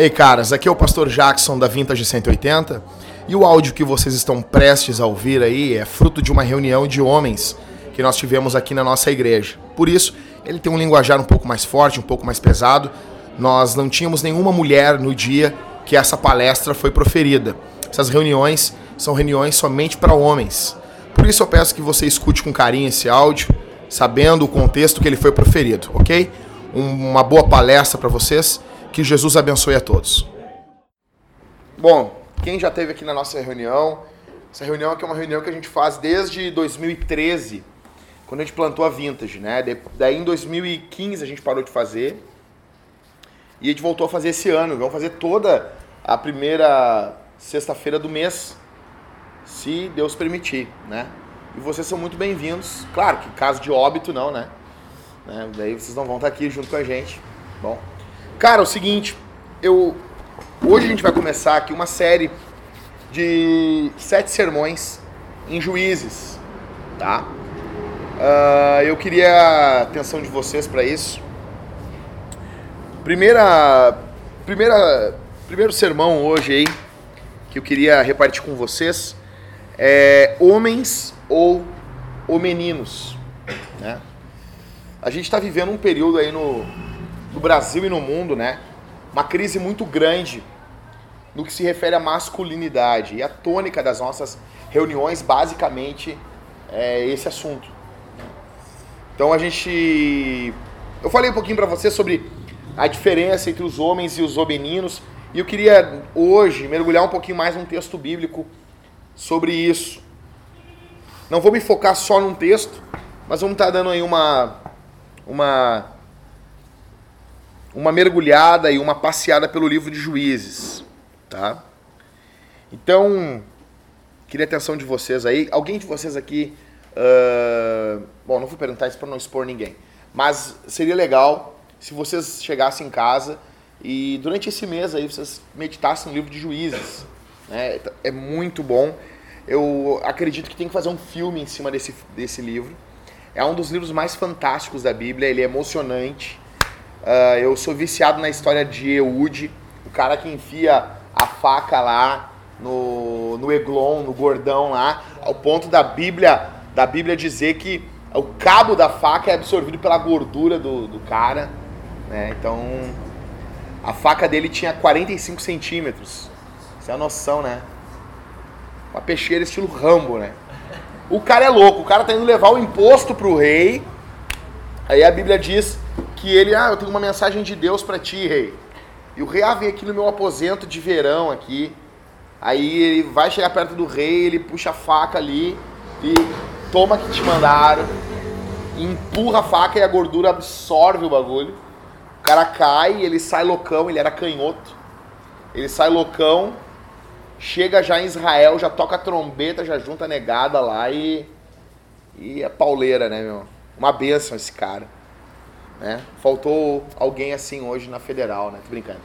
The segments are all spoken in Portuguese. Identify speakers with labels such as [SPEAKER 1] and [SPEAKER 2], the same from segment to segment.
[SPEAKER 1] Ei, caras, aqui é o pastor Jackson da Vintage 180 e o áudio que vocês estão prestes a ouvir aí é fruto de uma reunião de homens que nós tivemos aqui na nossa igreja. Por isso, ele tem um linguajar um pouco mais forte, um pouco mais pesado. Nós não tínhamos nenhuma mulher no dia que essa palestra foi proferida. Essas reuniões são reuniões somente para homens. Por isso eu peço que você escute com carinho esse áudio, sabendo o contexto que ele foi proferido, ok? Uma boa palestra para vocês que Jesus abençoe a todos. Bom, quem já esteve aqui na nossa reunião, essa reunião aqui é uma reunião que a gente faz desde 2013, quando a gente plantou a Vintage, né? Daí em 2015 a gente parou de fazer e a gente voltou a fazer esse ano. Vamos fazer toda a primeira sexta-feira do mês, se Deus permitir, né? E vocês são muito bem-vindos. Claro que caso de óbito não, né? né? Daí vocês não vão estar aqui junto com a gente. Bom, Cara, é o seguinte, eu hoje a gente vai começar aqui uma série de sete sermões em Juízes, tá? Uh, eu queria a atenção de vocês para isso. Primeira, primeira, primeiro sermão hoje aí que eu queria repartir com vocês é homens ou, ou meninos, né? A gente está vivendo um período aí no, no Brasil e no mundo, né? Uma crise muito grande no que se refere à masculinidade. E a tônica das nossas reuniões, basicamente, é esse assunto. Então a gente. Eu falei um pouquinho para você sobre a diferença entre os homens e os obeninos. E eu queria hoje mergulhar um pouquinho mais num texto bíblico sobre isso. Não vou me focar só num texto, mas vamos estar tá dando aí uma, uma uma mergulhada e uma passeada pelo livro de Juízes, tá? Então, queria a atenção de vocês aí. Alguém de vocês aqui, uh... bom, não vou perguntar isso para não expor ninguém, mas seria legal se vocês chegassem em casa e durante esse mês aí vocês meditassem no livro de Juízes, né? É muito bom. Eu acredito que tem que fazer um filme em cima desse, desse livro. É um dos livros mais fantásticos da Bíblia, ele é emocionante Uh, eu sou viciado na história de Eude, o cara que enfia a faca lá no, no Eglon, no gordão lá, ao ponto da Bíblia, da Bíblia dizer que o cabo da faca é absorvido pela gordura do, do cara. Né? Então, a faca dele tinha 45 centímetros. Você é a noção, né? Uma peixeira estilo Rambo, né? O cara é louco, o cara tá indo levar o imposto pro rei. Aí a Bíblia diz que ele, ah, eu tenho uma mensagem de Deus para ti, rei. E o rei, ah, vem aqui no meu aposento de verão aqui. Aí ele vai chegar perto do rei, ele puxa a faca ali e toma que te mandaram. Empurra a faca e a gordura absorve o bagulho. O cara cai, ele sai loucão, ele era canhoto. Ele sai loucão, chega já em Israel, já toca trombeta, já junta negada lá e. E é pauleira, né, meu? Uma benção esse cara. Né? Faltou alguém assim hoje na federal, né? Tô brincando.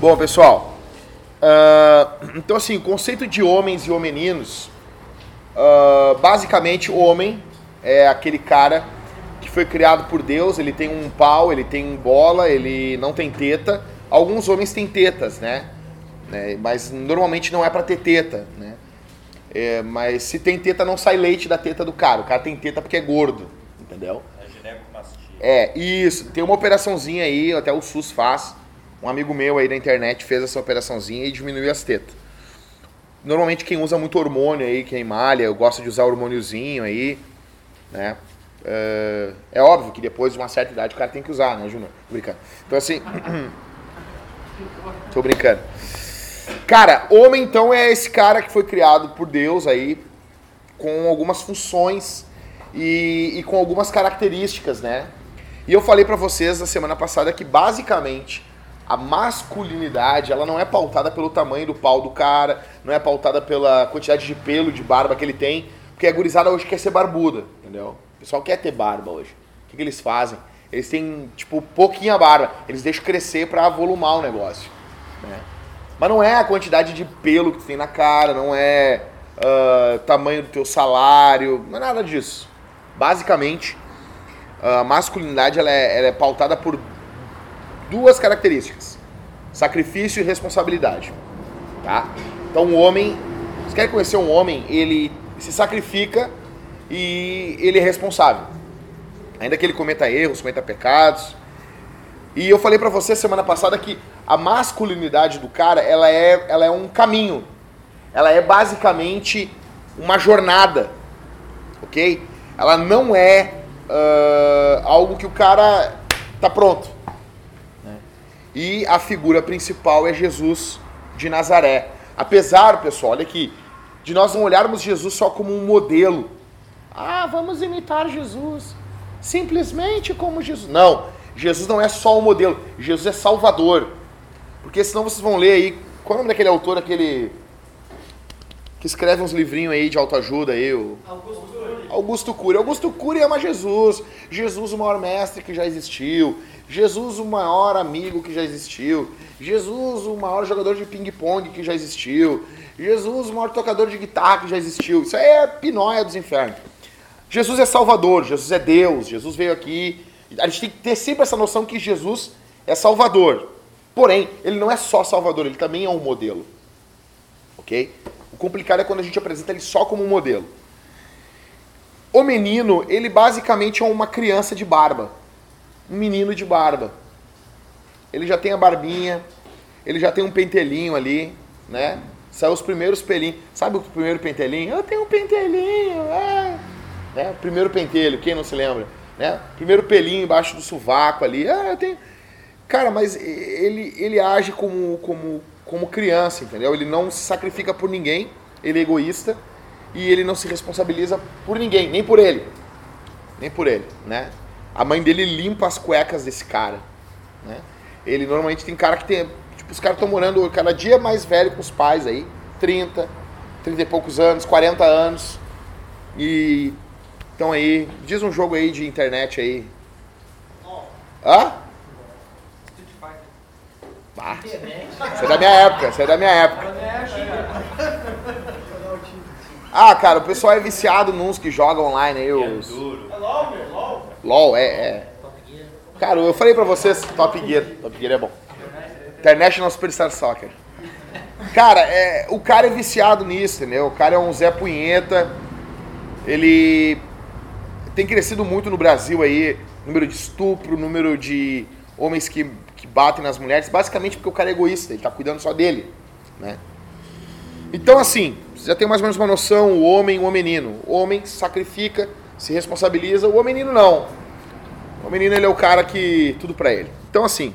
[SPEAKER 1] Bom, pessoal. Uh, então, assim, o conceito de homens e homeninos. Uh, basicamente, o homem é aquele cara que foi criado por Deus. Ele tem um pau, ele tem bola, ele não tem teta. Alguns homens têm tetas, né? né? Mas normalmente não é para ter teta, né? É, mas se tem teta, não sai leite da teta do cara. O cara tem teta porque é gordo, entendeu? É, isso. Tem uma operaçãozinha aí, até o SUS faz. Um amigo meu aí da internet fez essa operaçãozinha e diminuiu as tetas. Normalmente quem usa muito hormônio aí, quem malha, eu gosto de usar hormôniozinho aí, né? É, é óbvio que depois de uma certa idade o cara tem que usar, né, Júnior? Tô brincando. Então assim. Tô brincando. Cara, homem então é esse cara que foi criado por Deus aí, com algumas funções e, e com algumas características, né? E eu falei para vocês na semana passada que basicamente a masculinidade, ela não é pautada pelo tamanho do pau do cara, não é pautada pela quantidade de pelo, de barba que ele tem, porque a gurizada hoje quer ser barbuda, entendeu? O pessoal quer ter barba hoje. O que, que eles fazem? Eles têm, tipo, pouquinha barba. Eles deixam crescer para volumar o negócio. Né? Mas não é a quantidade de pelo que tu tem na cara, não é uh, tamanho do teu salário, não é nada disso. Basicamente, a masculinidade ela é, ela é pautada por duas características: sacrifício e responsabilidade. Tá? Então, o homem, se quer conhecer um homem, ele se sacrifica e ele é responsável. Ainda que ele cometa erros, cometa pecados. E eu falei para você semana passada que a masculinidade do cara, ela é, ela é um caminho. Ela é basicamente uma jornada, ok? Ela não é uh, algo que o cara tá pronto. E a figura principal é Jesus de Nazaré. Apesar, pessoal, olha aqui, de nós não olharmos Jesus só como um modelo. Ah, vamos imitar Jesus. Simplesmente como Jesus. Não, Jesus não é só um modelo, Jesus é Salvador. Porque senão vocês vão ler aí. Qual é o nome daquele autor, aquele. Que escreve uns livrinhos aí de autoajuda aí? O... Augusto Cury. Augusto Cury. Ama Jesus. Jesus, o maior mestre que já existiu. Jesus, o maior amigo que já existiu. Jesus, o maior jogador de ping-pong que já existiu. Jesus, o maior tocador de guitarra que já existiu. Isso aí é pinóia dos infernos. Jesus é Salvador, Jesus é Deus, Jesus veio aqui. A gente tem que ter sempre essa noção que Jesus é Salvador. Porém, ele não é só Salvador, ele também é um modelo. Ok? O complicado é quando a gente apresenta ele só como modelo. O menino, ele basicamente é uma criança de barba. Um menino de barba. Ele já tem a barbinha, ele já tem um pentelinho ali, né? Saiu os primeiros pelinhos. Sabe o primeiro pentelinho? Eu tenho um pentelinho, é. Né? Primeiro pentelho, quem não se lembra? Né? Primeiro pelinho embaixo do sovaco ali. Ah, eu tenho. Cara, mas ele, ele age como, como, como criança, entendeu? Ele não se sacrifica por ninguém, ele é egoísta e ele não se responsabiliza por ninguém, nem por ele. Nem por ele, né? A mãe dele limpa as cuecas desse cara, né? Ele normalmente tem cara que tem Tipo, os caras estão morando cada dia mais velho com os pais aí. 30, 30 e poucos anos, 40 anos. E estão aí. Diz um jogo aí de internet aí. Hã? Ah, isso é da minha época, isso é da minha época. Ah, cara, o pessoal é viciado nos que jogam online aí. Os... É LOL, LOL. LOL, é, é. Cara, eu falei pra vocês, Top Gear. Top Gear é bom. International Superstar Soccer. Cara, é, o cara é viciado nisso, entendeu? O cara é um Zé Punheta. Ele tem crescido muito no Brasil aí, número de estupro, número de homens que, que batem nas mulheres, basicamente porque o cara é egoísta, ele tá cuidando só dele, né? Então, assim, você já tem mais ou menos uma noção, o homem o menino. O homem sacrifica, se responsabiliza, o menino não. O menino, ele é o cara que... tudo para ele. Então, assim,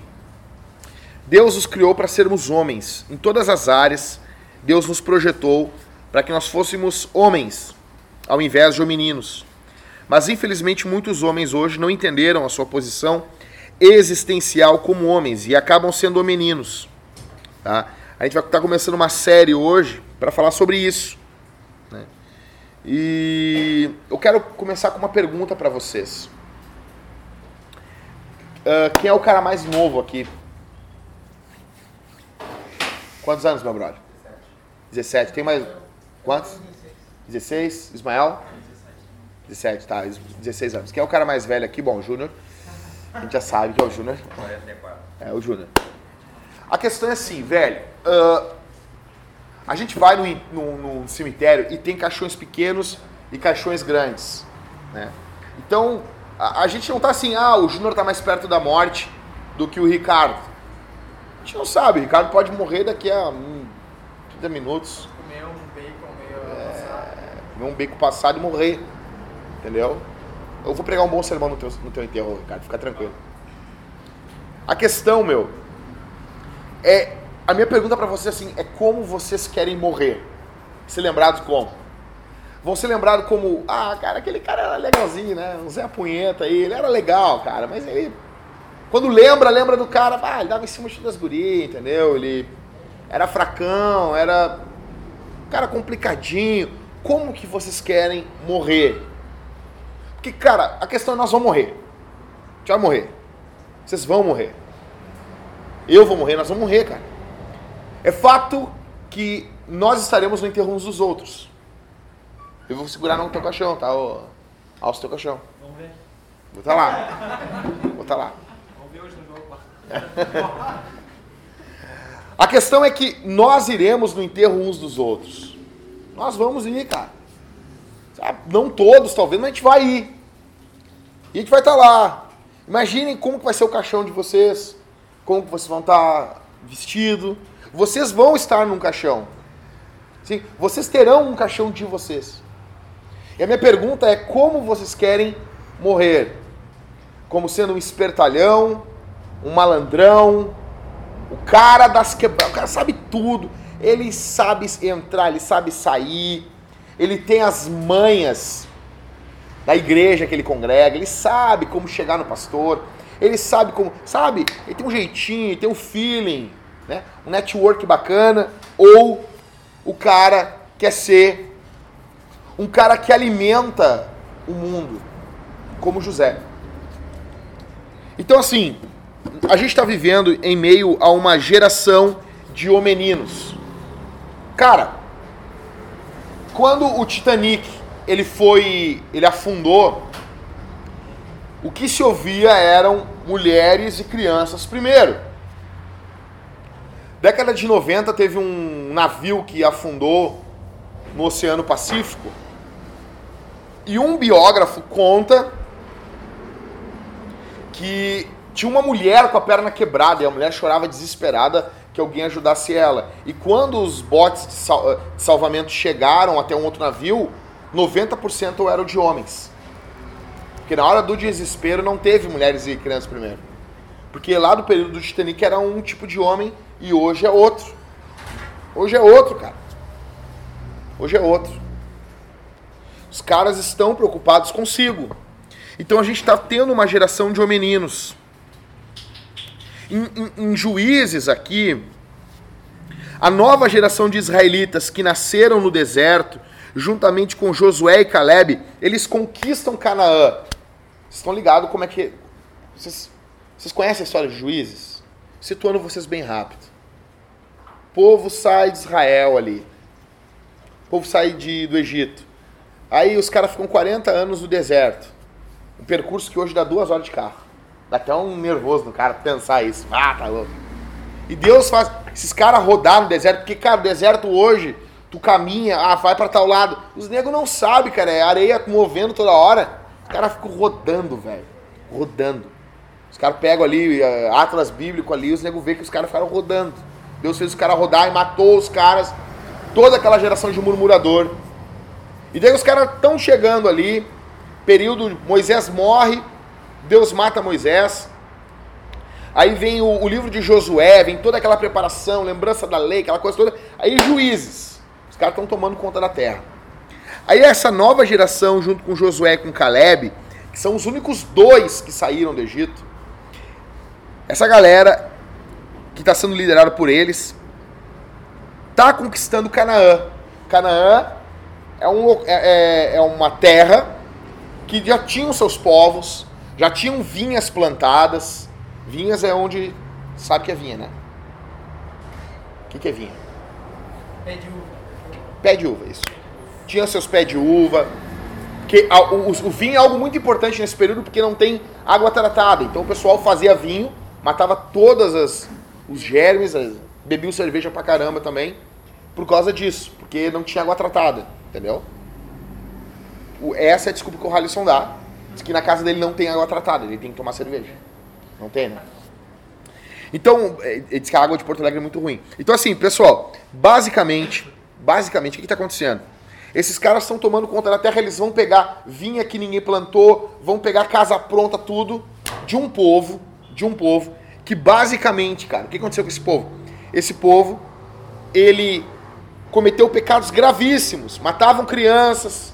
[SPEAKER 1] Deus nos criou para sermos homens. Em todas as áreas, Deus nos projetou para que nós fôssemos homens, ao invés de meninos. Mas infelizmente muitos homens hoje não entenderam a sua posição existencial como homens e acabam sendo meninos. Tá? A gente vai estar começando uma série hoje para falar sobre isso. Né? E eu quero começar com uma pergunta para vocês. Uh, quem é o cara mais novo aqui? Quantos anos, meu brother? 17. Tem mais. Quantos? 16. Ismael? 17, tá. 16 anos. Quem é o cara mais velho aqui? Bom, Júnior. A gente já sabe que é o Júnior. É, o Júnior. A questão é assim, velho. Uh, a gente vai no, no, no, cemitério e tem caixões pequenos e caixões grandes. Né? Então, a, a gente não tá assim, ah, o Júnior tá mais perto da morte do que o Ricardo. A gente não sabe, o Ricardo pode morrer daqui a hum, 30 minutos.
[SPEAKER 2] Comer um bacon meio é,
[SPEAKER 1] Comer um bacon passado e morrer. Entendeu? Eu vou pregar um bom sermão no teu, no teu enterro, Ricardo, fica tranquilo. A questão, meu, é. A minha pergunta para vocês assim, é como vocês querem morrer? Ser lembrados como? Vão ser lembrados como, ah, cara, aquele cara era legalzinho, né? Um Zé Punheta aí, ele era legal, cara, mas ele quando lembra, lembra do cara, ah, ele dava em cima das gurias, entendeu? Ele era fracão, era cara complicadinho. Como que vocês querem morrer? Porque, cara, a questão é nós vamos morrer. A gente vai morrer. Vocês vão morrer. Eu vou morrer, nós vamos morrer, cara. É fato que nós estaremos no enterro uns dos outros. Eu vou segurar no teu caixão, tá? Alça o teu caixão. Vamos ver. Vou estar tá lá. Vou estar tá lá.
[SPEAKER 2] ver hoje no jogo.
[SPEAKER 1] A questão é que nós iremos no enterro uns dos outros. Nós vamos ir, cara. Sabe? Não todos, talvez, mas a gente vai ir. E a gente vai estar lá. Imaginem como que vai ser o caixão de vocês, como que vocês vão estar vestidos. Vocês vão estar num caixão. Sim, vocês terão um caixão de vocês. E a minha pergunta é como vocês querem morrer? Como sendo um espertalhão, um malandrão, o cara das quebradas, o cara sabe tudo. Ele sabe entrar, ele sabe sair. Ele tem as manhas da igreja que ele congrega, ele sabe como chegar no pastor, ele sabe como, sabe? Ele tem um jeitinho, tem um feeling, né? Um network bacana ou o cara quer ser um cara que alimenta o mundo, como José. Então, assim, a gente está vivendo em meio a uma geração de homeninos. Cara, quando o Titanic ele foi, ele afundou, o que se ouvia eram mulheres e crianças primeiro. Década de 90 teve um navio que afundou no Oceano Pacífico. E um biógrafo conta que tinha uma mulher com a perna quebrada e a mulher chorava desesperada que alguém ajudasse ela. E quando os botes de, sal de salvamento chegaram até um outro navio, 90% eram de homens. Porque na hora do desespero não teve mulheres e crianças primeiro. Porque lá do período do Titanic era um tipo de homem e hoje é outro. Hoje é outro, cara. Hoje é outro. Os caras estão preocupados consigo. Então a gente está tendo uma geração de homeninos. Em, em, em, juízes aqui, a nova geração de israelitas que nasceram no deserto, juntamente com Josué e Caleb, eles conquistam Canaã. Vocês estão ligados como é que. Vocês, vocês conhecem a história de juízes? Situando vocês bem rápido povo sai de Israel ali. O povo sai de, do Egito. Aí os caras ficam 40 anos no deserto. Um percurso que hoje dá duas horas de carro. Dá até um nervoso no cara pensar isso. Ah, tá louco. E Deus faz esses caras rodar no deserto, porque, cara, o deserto hoje, tu caminha, ah, vai para tal lado. Os negros não sabem, cara, é areia movendo toda hora. Os caras ficam rodando, velho. Rodando. Os caras pegam ali, uh, Atlas bíblico ali, os negros vê que os caras ficaram rodando. Deus fez os caras rodar e matou os caras, toda aquela geração de murmurador. E daí os caras estão chegando ali, período Moisés morre, Deus mata Moisés. Aí vem o, o, livro de Josué, vem toda aquela preparação, lembrança da lei, aquela coisa toda. Aí juízes, os caras estão tomando conta da terra. Aí essa nova geração, junto com Josué e com Caleb, que são os únicos dois que saíram do Egito, essa galera que está sendo liderado por eles, está conquistando Canaã. Canaã é, um, é, é, é uma terra que já tinha seus povos, já tinham vinhas plantadas. Vinhas é onde. Sabe que é vinha, né? O que, que é vinha?
[SPEAKER 2] Pé de uva.
[SPEAKER 1] Pé de uva, isso. Tinha seus pés de uva. Que, o, o, o vinho é algo muito importante nesse período porque não tem água tratada. Então o pessoal fazia vinho, matava todas as, os germes, bebiam cerveja pra caramba também, por causa disso, porque não tinha água tratada, entendeu? O, essa é a desculpa que o Halisson dá, diz que na casa dele não tem água tratada, ele tem que tomar cerveja. Não tem, né? Então, é, ele diz que a água de Porto Alegre é muito ruim. Então, assim, pessoal, basicamente, basicamente, o que está acontecendo? Esses caras estão tomando conta da terra, eles vão pegar vinha que ninguém plantou, vão pegar casa pronta, tudo, de um povo, de um povo, que basicamente, cara, o que aconteceu com esse povo? Esse povo, ele cometeu pecados gravíssimos, matavam crianças,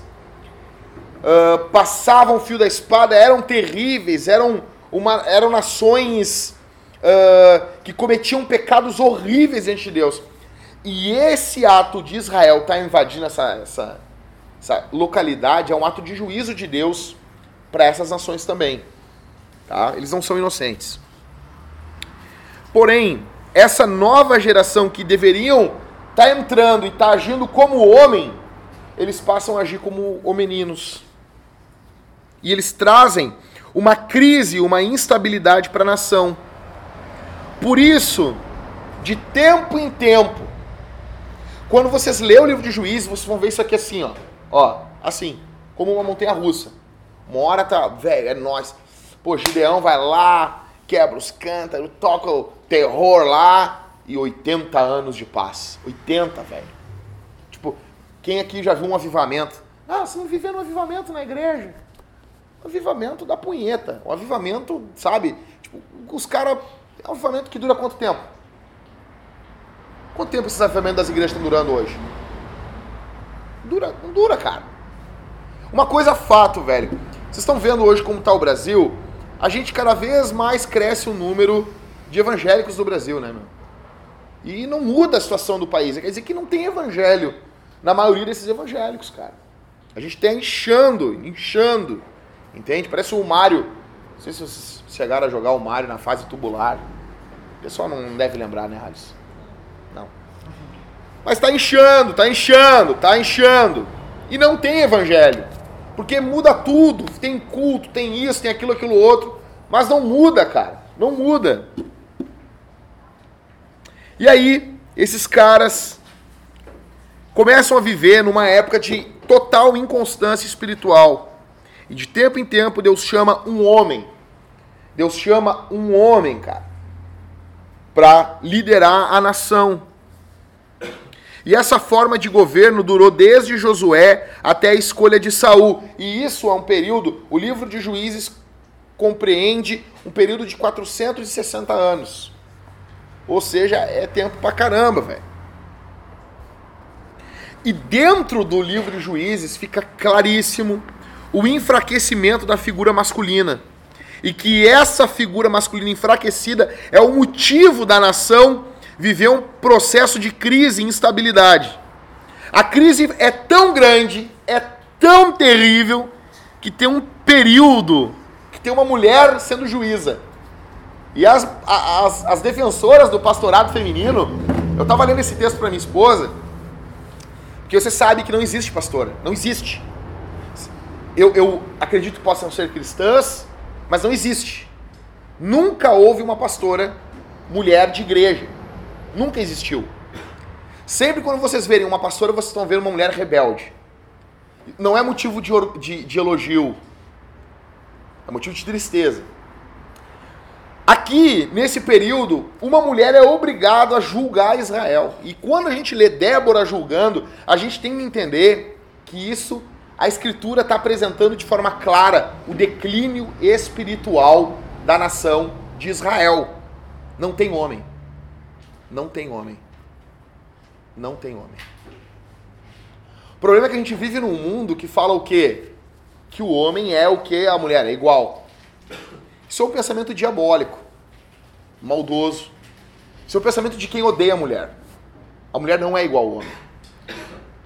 [SPEAKER 1] uh, passavam o fio da espada, eram terríveis, eram, uma, eram nações uh, que cometiam pecados horríveis diante de Deus. E esse ato de Israel estar tá invadindo essa, essa, essa localidade é um ato de juízo de Deus para essas nações também. Tá? Eles não são inocentes. Porém, essa nova geração que deveriam estar tá entrando e estar tá agindo como homem, eles passam a agir como homeninos. E eles trazem uma crise, uma instabilidade para a nação. Por isso, de tempo em tempo, quando vocês lerem o livro de Juízes, vocês vão ver isso aqui assim, ó. Ó, assim, como uma montanha russa. Uma hora tá, velho, é nós. Pô, Gideão vai lá, quebra os cântaros, toca o terror lá e 80 anos de paz. 80, velho. Tipo, quem aqui já viu um avivamento? Ah, você não vivendo um avivamento na igreja. Avivamento da punheta. Um avivamento, sabe? Tipo, os caras. É um avivamento que dura quanto tempo? Quanto tempo esses avivamentos das igrejas estão durando hoje? Dura, não dura, cara. Uma coisa fato, velho. Vocês estão vendo hoje como está o Brasil? A gente cada vez mais cresce o número de evangélicos do Brasil, né, meu? E não muda a situação do país. Quer dizer que não tem evangelho na maioria desses evangélicos, cara. A gente está inchando, inchando. Entende? Parece o Mário. Não sei se vocês chegaram a jogar o Mário na fase tubular. O pessoal não deve lembrar, né, Alice? Não. Mas está inchando, está inchando, está inchando. E não tem evangelho. Porque muda tudo. Tem culto, tem isso, tem aquilo, aquilo outro. Mas não muda, cara. Não muda. E aí, esses caras começam a viver numa época de total inconstância espiritual. E de tempo em tempo Deus chama um homem. Deus chama um homem, cara, para liderar a nação. E essa forma de governo durou desde Josué até a escolha de Saul. E isso é um período, o livro de Juízes compreende um período de 460 anos. Ou seja, é tempo pra caramba, velho. E dentro do livro de Juízes fica claríssimo o enfraquecimento da figura masculina. E que essa figura masculina enfraquecida é o motivo da nação viver um processo de crise e instabilidade. A crise é tão grande, é tão terrível, que tem um período que tem uma mulher sendo juíza. E as, as, as defensoras do pastorado feminino, eu estava lendo esse texto para minha esposa, porque você sabe que não existe pastora, não existe. Eu, eu acredito que possam ser cristãs, mas não existe. Nunca houve uma pastora mulher de igreja. Nunca existiu. Sempre quando vocês verem uma pastora, vocês estão vendo uma mulher rebelde. Não é motivo de, de, de elogio, é motivo de tristeza. Aqui, nesse período, uma mulher é obrigada a julgar Israel. E quando a gente lê Débora julgando, a gente tem que entender que isso, a Escritura está apresentando de forma clara o declínio espiritual da nação de Israel. Não tem homem. Não tem homem. Não tem homem. O problema é que a gente vive num mundo que fala o quê? Que o homem é o que a mulher é igual. Isso é um pensamento diabólico, maldoso. Isso é o pensamento de quem odeia a mulher. A mulher não é igual ao homem.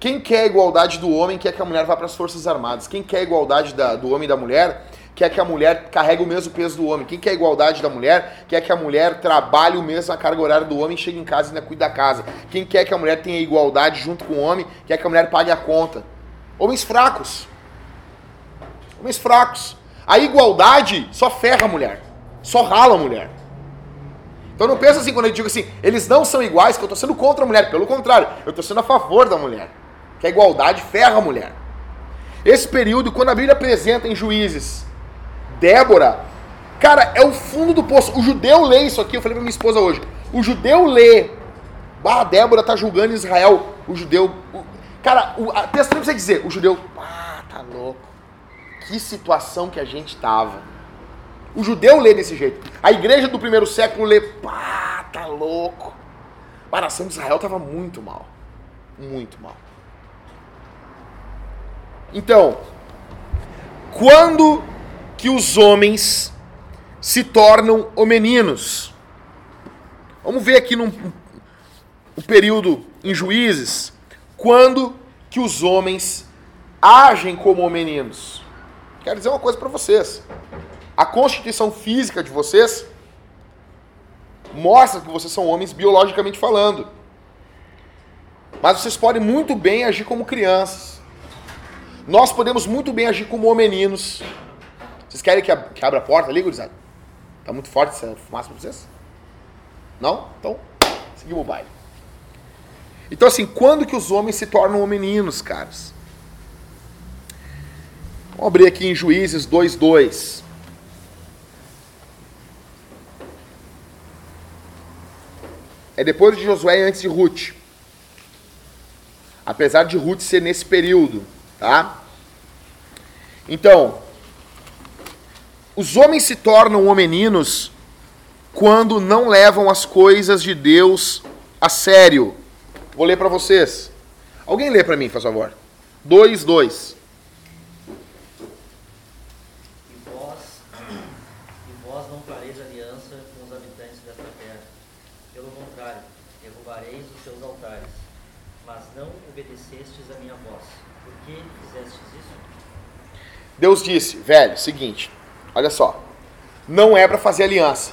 [SPEAKER 1] Quem quer a igualdade do homem quer que a mulher vá para as Forças Armadas. Quem quer a igualdade da, do homem e da mulher quer que a mulher carregue o mesmo peso do homem. Quem quer a igualdade da mulher quer que a mulher trabalhe o mesmo a carga horária do homem, chegue em casa e ainda cuide da casa. Quem quer que a mulher tenha igualdade junto com o homem quer que a mulher pague a conta. Homens fracos. Homens fracos. A igualdade só ferra a mulher, só rala a mulher. Então não pensa assim quando eu digo assim, eles não são iguais, que eu estou sendo contra a mulher. Pelo contrário, eu estou sendo a favor da mulher. Que a igualdade ferra a mulher. Esse período, quando a Bíblia apresenta em juízes, Débora, cara, é o fundo do poço. O judeu lê isso aqui, eu falei pra minha esposa hoje. O judeu lê, ah, Débora tá julgando Israel. O judeu, o, cara, o a texto não precisa dizer, o judeu, ah, tá louco que situação que a gente estava. O judeu lê desse jeito. A igreja do primeiro século lê, pá, tá louco. A nação de Israel estava muito mal. Muito mal. Então, quando que os homens se tornam homeninos? Vamos ver aqui um período em Juízes, quando que os homens agem como homeninos. Quero dizer uma coisa para vocês. A constituição física de vocês mostra que vocês são homens biologicamente falando. Mas vocês podem muito bem agir como crianças. Nós podemos muito bem agir como meninos. Vocês querem que, que abra a porta ali, gurizada? Tá muito forte essa fumaça pra vocês? Não? Então, seguimos o baile. Então, assim, quando que os homens se tornam meninos, caras? Vamos abrir aqui em Juízes 2.2. É depois de Josué e antes de Ruth. Apesar de Ruth ser nesse período, tá? Então, os homens se tornam homeninos quando não levam as coisas de Deus a sério. Vou ler para vocês. Alguém lê para mim, por favor. 2, 2.
[SPEAKER 3] E vós, e vós não fareis aliança com os habitantes desta terra. Pelo contrário, derrubareis os seus altares. Mas não obedecestes a minha voz. Por que isso?
[SPEAKER 1] Deus disse, velho, seguinte, olha só. Não é para fazer aliança.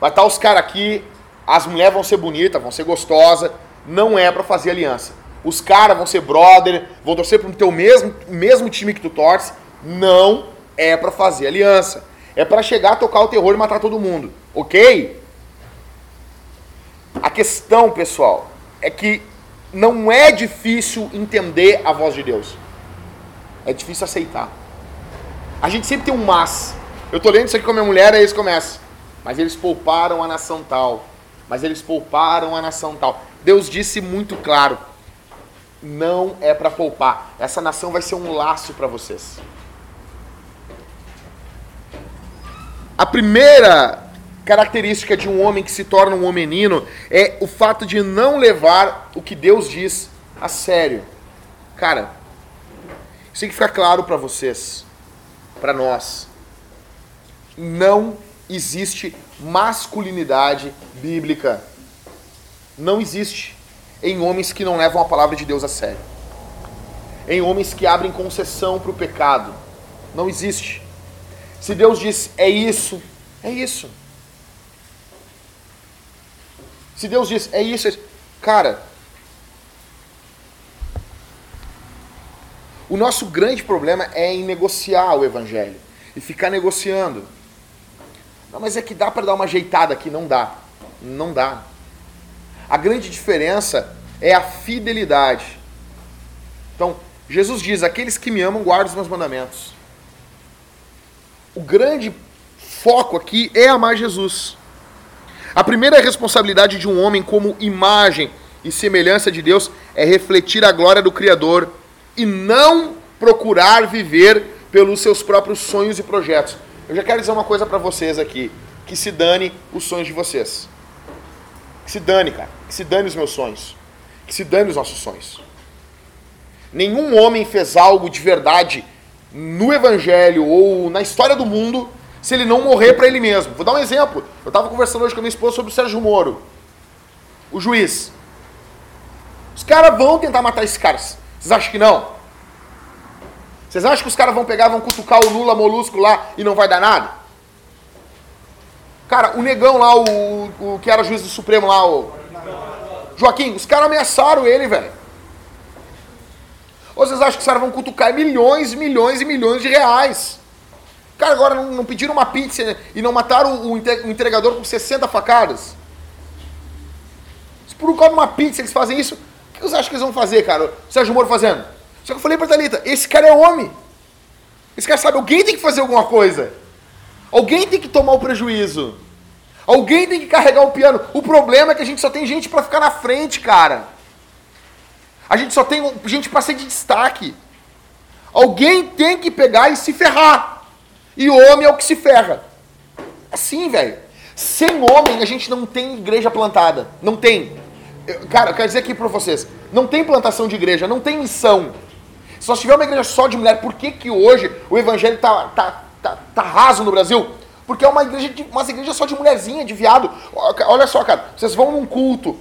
[SPEAKER 1] Vai estar os caras aqui, as mulheres vão ser bonitas, vão ser gostosas, não é para fazer aliança. Os caras vão ser brother, vão torcer pro teu mesmo, mesmo time que tu torce, não é para fazer aliança. É para chegar, tocar o terror e matar todo mundo, ok? A questão, pessoal, é que não é difícil entender a voz de Deus. É difícil aceitar. A gente sempre tem um mas. Eu tô lendo isso aqui com a minha mulher, aí eles começam. Mas eles pouparam a nação tal. Mas eles pouparam a nação tal. Deus disse muito claro: não é para poupar. Essa nação vai ser um laço para vocês. A primeira característica de um homem que se torna um homenino é o fato de não levar o que Deus diz a sério. Cara, isso tem que ficar claro para vocês, para nós. Não existe masculinidade bíblica. Não existe em homens que não levam a palavra de Deus a sério. Em homens que abrem concessão para o pecado. Não existe. Se Deus diz é isso, é isso. Se Deus diz é isso, é isso. Cara, o nosso grande problema é em negociar o evangelho e ficar negociando. Não, mas é que dá para dar uma ajeitada aqui, não dá. Não dá. A grande diferença é a fidelidade. Então, Jesus diz: Aqueles que me amam, guardam os meus mandamentos. O grande foco aqui é amar Jesus. A primeira responsabilidade de um homem, como imagem e semelhança de Deus, é refletir a glória do Criador e não procurar viver pelos seus próprios sonhos e projetos. Eu já quero dizer uma coisa para vocês aqui: que se dane os sonhos de vocês. Que se dane, cara. Que se dane os meus sonhos. Que se dane os nossos sonhos. Nenhum homem fez algo de verdade no Evangelho ou na história do mundo se ele não morrer para ele mesmo. Vou dar um exemplo. Eu estava conversando hoje com a minha esposa sobre o Sérgio Moro, o juiz. Os caras vão tentar matar esses caras. Vocês acham que não? Vocês acham que os caras vão pegar, vão cutucar o Lula molusco lá e não vai dar nada? Cara, o negão lá, o, o que era juiz do Supremo lá, o Joaquim, os caras ameaçaram ele, velho. Ou vocês acham que os caras vão cutucar milhões, milhões e milhões de reais? Cara, agora não, não pediram uma pizza e não mataram o, o entregador com 60 facadas? Se por causa de uma pizza eles fazem isso, o que vocês acham que eles vão fazer, cara? O Sérgio Moro fazendo? Só que eu falei pra Thalita, esse cara é homem. Esse cara sabe, alguém tem que fazer alguma coisa. Alguém tem que tomar o prejuízo. Alguém tem que carregar o piano. O problema é que a gente só tem gente para ficar na frente, cara. A gente só tem gente para ser de destaque. Alguém tem que pegar e se ferrar. E homem é o que se ferra. Assim, velho. Sem homem a gente não tem igreja plantada. Não tem. Eu, cara, eu quero dizer aqui para vocês. Não tem plantação de igreja, não tem missão. Se tiver uma igreja só de mulher, por que, que hoje o evangelho tá, tá, tá, tá raso no Brasil? Porque é uma igreja, de, uma igreja só de mulherzinha, de viado. Olha só, cara, vocês vão num culto.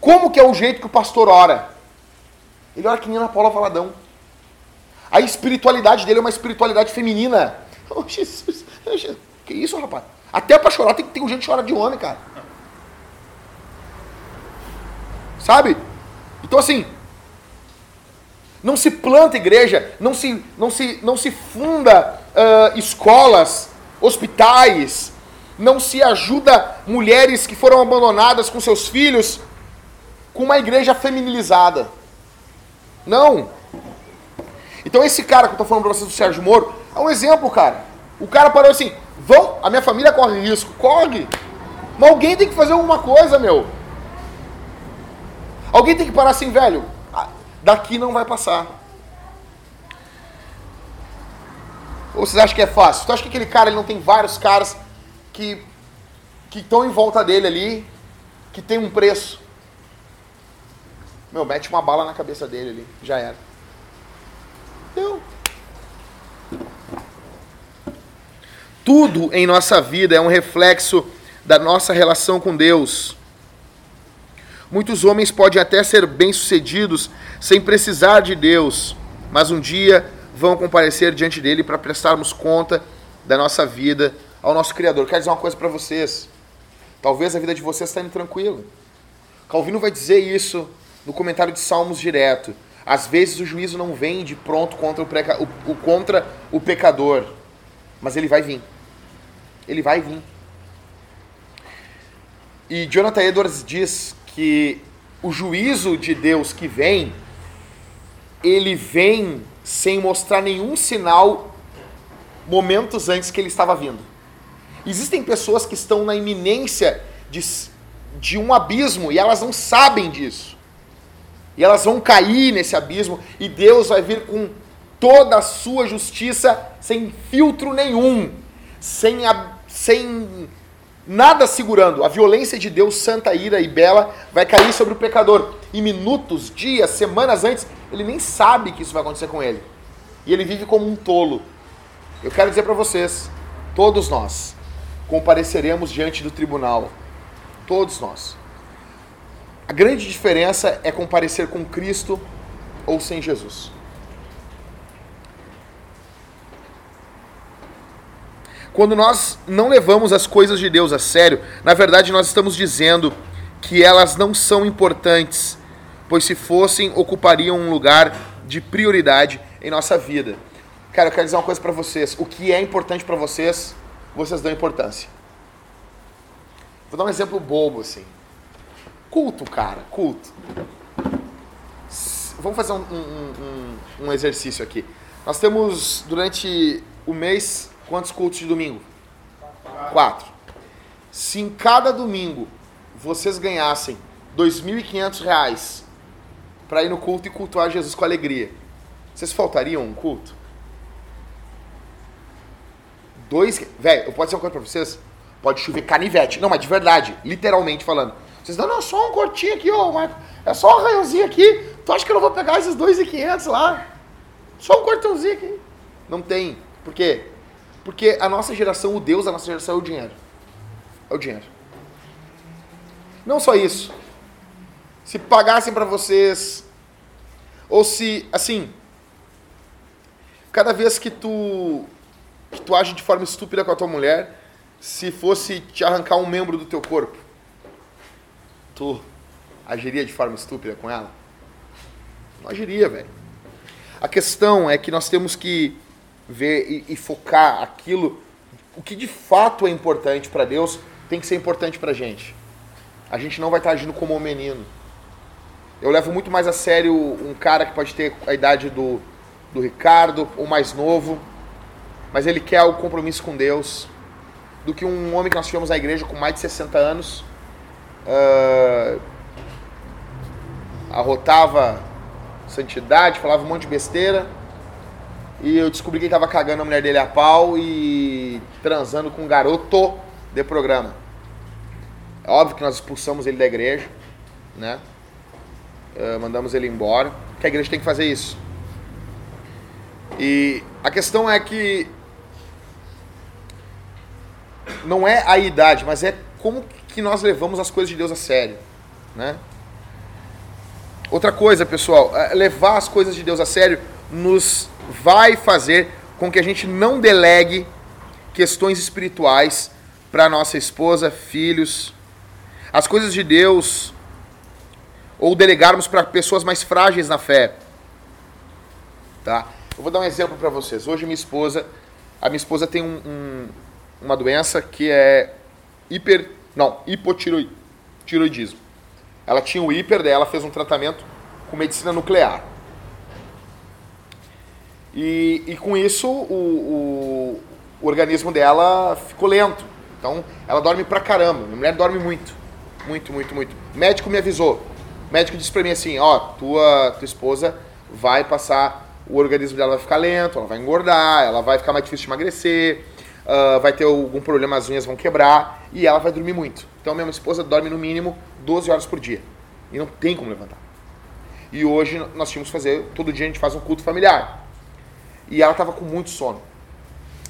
[SPEAKER 1] Como que é o jeito que o pastor ora? Ele ora que nem na Paula Valadão. A espiritualidade dele é uma espiritualidade feminina. Oh, Jesus. Que isso, rapaz? Até pra chorar tem que ter um gente que chora de homem, cara. Sabe? Então assim, não se planta igreja, não se, não se, não se funda ah, escolas, hospitais, não se ajuda mulheres que foram abandonadas com seus filhos com uma igreja feminilizada. Não. Então esse cara que eu tô falando pra vocês do Sérgio Moro é um exemplo, cara. O cara parou assim, vão, a minha família corre risco, corre. Mas alguém tem que fazer alguma coisa, meu. Alguém tem que parar assim, velho. ah, Daqui não vai passar. Ou vocês acham que é fácil? Tu acha que aquele cara ele não tem vários caras que que estão em volta dele ali, que tem um preço? Meu, mete uma bala na cabeça dele ali, já era. Deu. Tudo em nossa vida é um reflexo da nossa relação com Deus. Muitos homens podem até ser bem-sucedidos sem precisar de Deus, mas um dia vão comparecer diante dele para prestarmos conta da nossa vida ao nosso Criador. Quero dizer uma coisa para vocês. Talvez a vida de vocês está indo tranquila. Calvino vai dizer isso no comentário de Salmos direto. Às vezes o juízo não vem de pronto contra o, o- contra o pecador, mas ele vai vir. Ele vai vir. E Jonathan Edwards diz que o juízo de Deus que vem, ele vem sem mostrar nenhum sinal momentos antes que ele estava vindo. Existem pessoas que estão na iminência de, de um abismo e elas não sabem disso. E elas vão cair nesse abismo e Deus vai vir com toda a sua justiça sem filtro nenhum, sem, a- sem nada segurando. A violência de Deus, santa, ira e bela, vai cair sobre o pecador. E minutos, dias, semanas antes, ele nem sabe que isso vai acontecer com ele. E ele vive como um tolo. Eu quero dizer para vocês, todos nós compareceremos diante do tribunal. Todos nós. A grande diferença é comparecer com Cristo ou sem Jesus. Quando nós não levamos as coisas de Deus a sério, na verdade nós estamos dizendo que elas não são importantes, pois se fossem, ocupariam um lugar de prioridade em nossa vida. Cara, eu quero dizer uma coisa para vocês. O que é importante para vocês, vocês dão importância. Vou dar um exemplo bobo assim. Culto, cara, culto. Vamos fazer um, um- um- um exercício aqui. Nós temos durante o mês quantos cultos de domingo? Quatro. Se em cada domingo vocês ganhassem 2.500 reais para ir no culto e cultuar Jesus com alegria, vocês faltariam um culto? Dois. Velho, eu posso dizer uma coisa pra vocês? Pode chover canivete. Não, mas de verdade, literalmente falando. Vocês não, não, só um cortinho aqui, ô, Marco. É só um arranhãozinho aqui. Tu acha que eu não vou pegar esses 2.500 lá? Só um cortãozinho aqui. Não tem. Por quê? Porque a nossa geração, o Deus da nossa geração é o dinheiro. É o dinheiro. Não só isso. Se pagassem pra vocês, ou se, assim, cada vez que tu que tu age de forma estúpida com a tua mulher, se fosse te arrancar um membro do teu corpo, tu agiria de forma estúpida com ela? Não agiria, velho. A questão é que nós temos que ver e, e focar aquilo, o que de fato é importante para Deus, tem que ser importante pra gente. A gente não vai estar agindo como um menino. Eu levo muito mais a sério um cara que pode ter a idade do, do Ricardo, ou mais novo, mas ele quer o compromisso com Deus, do que um homem que nós tivemos na igreja com mais de 60 anos, ah, arrotava santidade, falava um monte de besteira, e eu descobri que ele estava cagando a mulher dele a pau e transando com um garoto de programa. É óbvio que nós expulsamos ele da igreja, né? Ah, mandamos ele embora, que a igreja tem que fazer isso. E a questão é que não é a idade, mas é como que nós levamos as coisas de Deus a sério, né? Outra coisa, pessoal, é levar as coisas de Deus a sério nos vai fazer com que a gente não delegue questões espirituais para nossa esposa, filhos, as coisas de Deus ou delegarmos para pessoas mais frágeis na fé. Tá? Eu vou dar um exemplo para vocês. Hoje minha esposa a minha esposa tem um, um, uma doença que é hiper. Não, hipotiroidismo. Ela tinha o hiper, daí ela fez um tratamento com medicina nuclear. E, e com isso o, o, o organismo dela ficou lento. Então ela dorme pra caramba. Minha mulher dorme muito. Muito, muito, muito. O médico me avisou. O médico disse pra mim assim, ó, tua, tua esposa vai passar, o organismo dela vai ficar lento, ela vai engordar, ela vai ficar mais difícil de emagrecer, uh, vai ter algum problema, as unhas vão quebrar e ela vai dormir muito. Então minha esposa dorme no mínimo 12 horas por dia. E não tem como levantar. E hoje nós tínhamos que fazer, todo dia a gente faz um culto familiar. E ela estava com muito sono.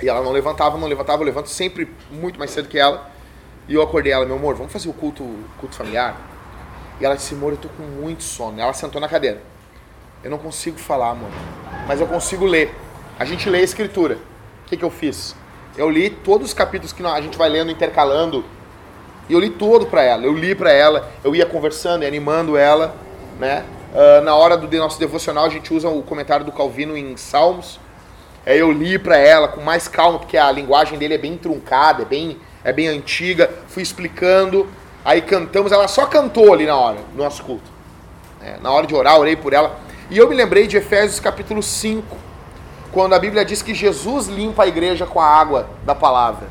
[SPEAKER 1] E ela não levantava, não levantava, eu levanto sempre muito mais cedo que ela. E eu acordei ela, meu amor, vamos fazer o culto, culto familiar? E ela disse, amor, eu tô com muito sono. Ela sentou na cadeira. Eu não consigo falar, amor, mas eu consigo ler. A gente lê a escritura. O que, que eu fiz? Eu li todos os capítulos que a gente vai lendo, intercalando. E eu li todo para ela. Eu li para ela, eu ia conversando e animando ela, né? Uh, na hora do nosso devocional, a gente usa o comentário do Calvino em Salmos. Aí eu li para ela com mais calma, porque a linguagem dele é bem truncada, é bem, é bem antiga. Fui explicando. Aí cantamos, ela só cantou ali na hora, no nosso culto. É, na hora de orar, orei por ela. E eu me lembrei de Efésios capítulo 5, quando a Bíblia diz que Jesus limpa a igreja com a água da palavra.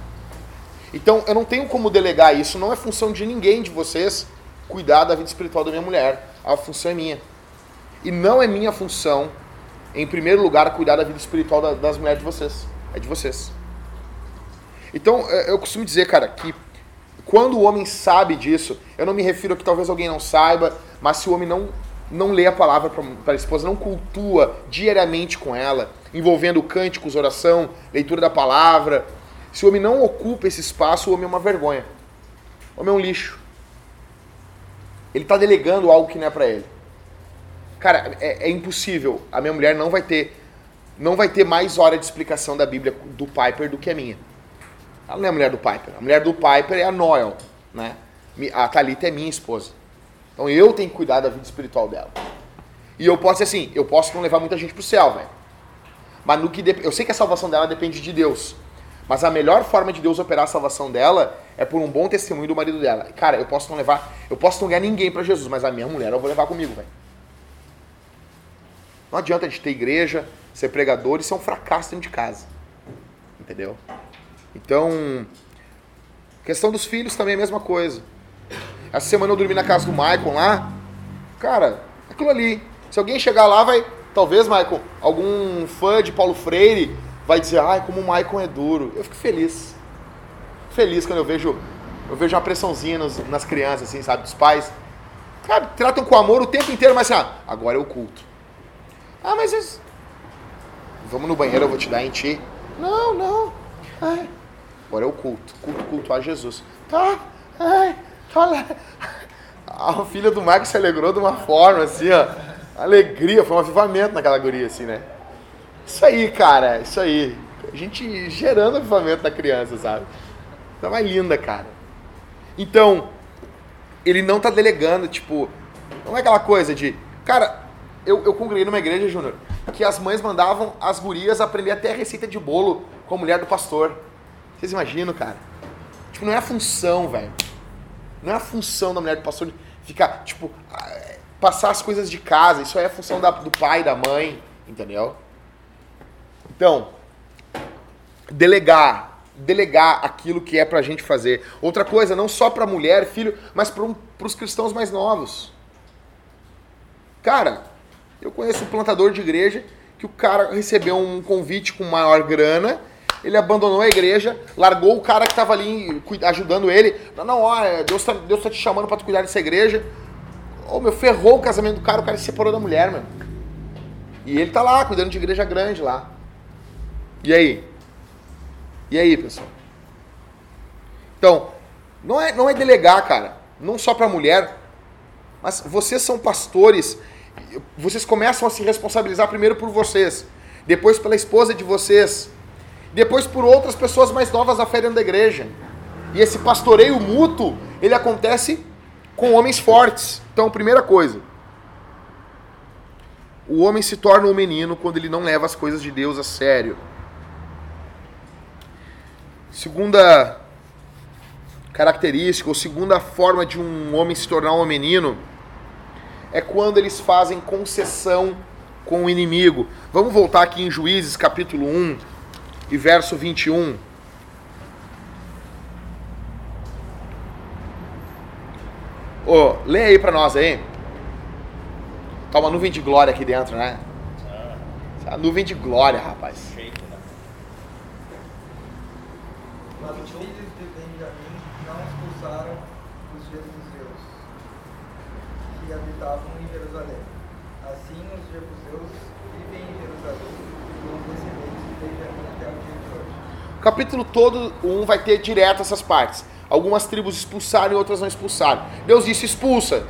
[SPEAKER 1] Então eu não tenho como delegar isso, não é função de ninguém de vocês cuidar da vida espiritual da minha mulher. A função é minha. E não é minha função, em primeiro lugar, cuidar da vida espiritual das mulheres de vocês. É de vocês. Então é, eu costumo dizer, cara, que quando o homem sabe disso, eu não me refiro a que talvez alguém não saiba, mas se o homem não, não lê a palavra para a esposa, não cultua diariamente com ela, envolvendo cânticos, oração, leitura da palavra, se o homem não ocupa esse espaço, o homem é uma vergonha. O homem é um lixo. Ele está delegando algo que não é para ele. Cara, é, é, impossível. A minha mulher não vai ter não vai ter mais hora de explicação da Bíblia do Piper do que a minha. Ela não é a mulher do Piper. A mulher do Piper é a Noel, né? A Talita é minha esposa. Então eu tenho que cuidar da vida espiritual dela. E eu posso assim, eu posso não levar muita gente pro céu, velho. Mas no que de... eu sei que a salvação dela depende de Deus. Mas a melhor forma de Deus operar a salvação dela é por um bom testemunho do marido dela. Cara, eu posso não levar, eu posso não ganhar ninguém para Jesus, mas a minha mulher eu vou levar comigo, velho. Não adianta de ter igreja, ser pregador e ser um fracasso dentro de casa. Entendeu? Então, questão dos filhos também é a mesma coisa. Essa semana eu dormi na casa do Michael lá. Cara, aquilo ali. Se alguém chegar lá, vai. Talvez, Michael, algum fã de Paulo Freire vai dizer, ai, como o Michael é duro. Eu fico feliz. Feliz quando eu vejo. Eu vejo uma pressãozinha nos, nas crianças, assim, sabe, dos pais. Cara, tratam com amor o tempo inteiro, mas assim, ah, agora é o culto. Ah, mas isso. Vamos no banheiro, eu vou te dar em ti. Não, não. Ai. Agora é o culto. Culto, culto a Jesus. Tá. Ai. Tá lá. A filha do Marcos se alegrou de uma forma, assim, ó. Alegria, foi um avivamento naquela guria, assim, né? Isso aí, cara, isso aí. A gente gerando avivamento da criança, sabe? Tá mais linda, cara. Então, ele não tá delegando, tipo, não é aquela coisa de. Cara, eu, eu congreguei numa igreja, Júnior, que as mães mandavam as gurias aprender até receita de bolo com a mulher do pastor. Vocês imaginam, cara? Tipo, não é a função, velho. Não é a função da mulher do pastor ficar, tipo, passar as coisas de casa. Isso aí é a função da, do pai, da mãe, entendeu? Então, delegar. Delegar aquilo que é pra gente fazer. Outra coisa, não só pra mulher, filho, mas para um, os cristãos mais novos. Cara, eu conheço um plantador de igreja que o cara recebeu um convite com maior grana ele abandonou a igreja, largou o cara que estava ali ajudando ele. Não, não, ó, é, Deus está Deus tá te chamando para tu cuidar dessa igreja. Ô, oh, meu, ferrou o casamento do cara, o cara se separou da mulher, mano. E ele tá lá, cuidando de igreja grande lá. E aí? E aí, pessoal? Então, não é, não é delegar, cara. Não só para mulher, mas vocês são pastores. Vocês começam a se responsabilizar primeiro por vocês, depois pela esposa de vocês, depois por outras pessoas mais novas da fé dentro da igreja. E esse pastoreio mútuo, ele acontece com homens fortes. Então, primeira coisa, o homem se torna um menino quando ele não leva as coisas de Deus a sério. segunda característica, ou segunda forma de um homem se tornar um menino, é quando eles fazem concessão com o inimigo. Vamos voltar aqui em Juízes capítulo 1 e verso 21. Ô, oh, lê aí pra nós aí. Tá uma nuvem de glória aqui dentro, né? A nuvem de glória, rapaz.
[SPEAKER 4] Mas os filhos de Benjamim não expulsaram os jebuseus que habitavam em Jerusalém. Assim, os jebuseus vivem em Jerusalém e foram descendentes de Benjamim até o dia de hoje.
[SPEAKER 1] O capítulo todo, um vai ter direto essas partes. Algumas tribos expulsaram e outras não expulsaram. Deus disse: expulsa.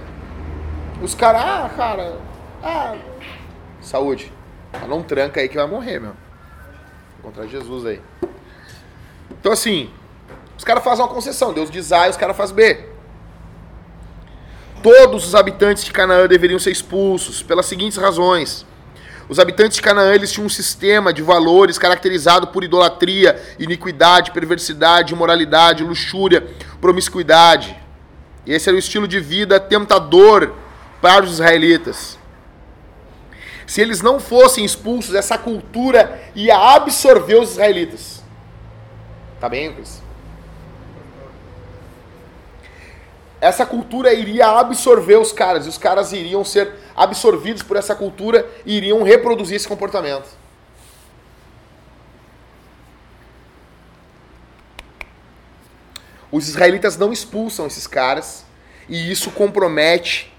[SPEAKER 1] Os caras, ah, cara, ah, saúde. Não tranca aí que vai morrer, meu. Encontrar Jesus aí. Então, assim, os caras fazem uma concessão. Deus diz A e os caras fazem B. Todos os habitantes de Canaã deveriam ser expulsos pelas seguintes razões. Os habitantes de Canaã eles tinham um sistema de valores caracterizado por idolatria, iniquidade, perversidade, imoralidade, luxúria, promiscuidade. Esse era o estilo de vida tentador para os israelitas. Se eles não fossem expulsos, essa cultura ia absorver os israelitas. Tá bem, Cris? Essa cultura iria absorver os caras, e os caras iriam ser absorvidos por essa cultura e iriam reproduzir esse comportamento. Os israelitas não expulsam esses caras, e isso compromete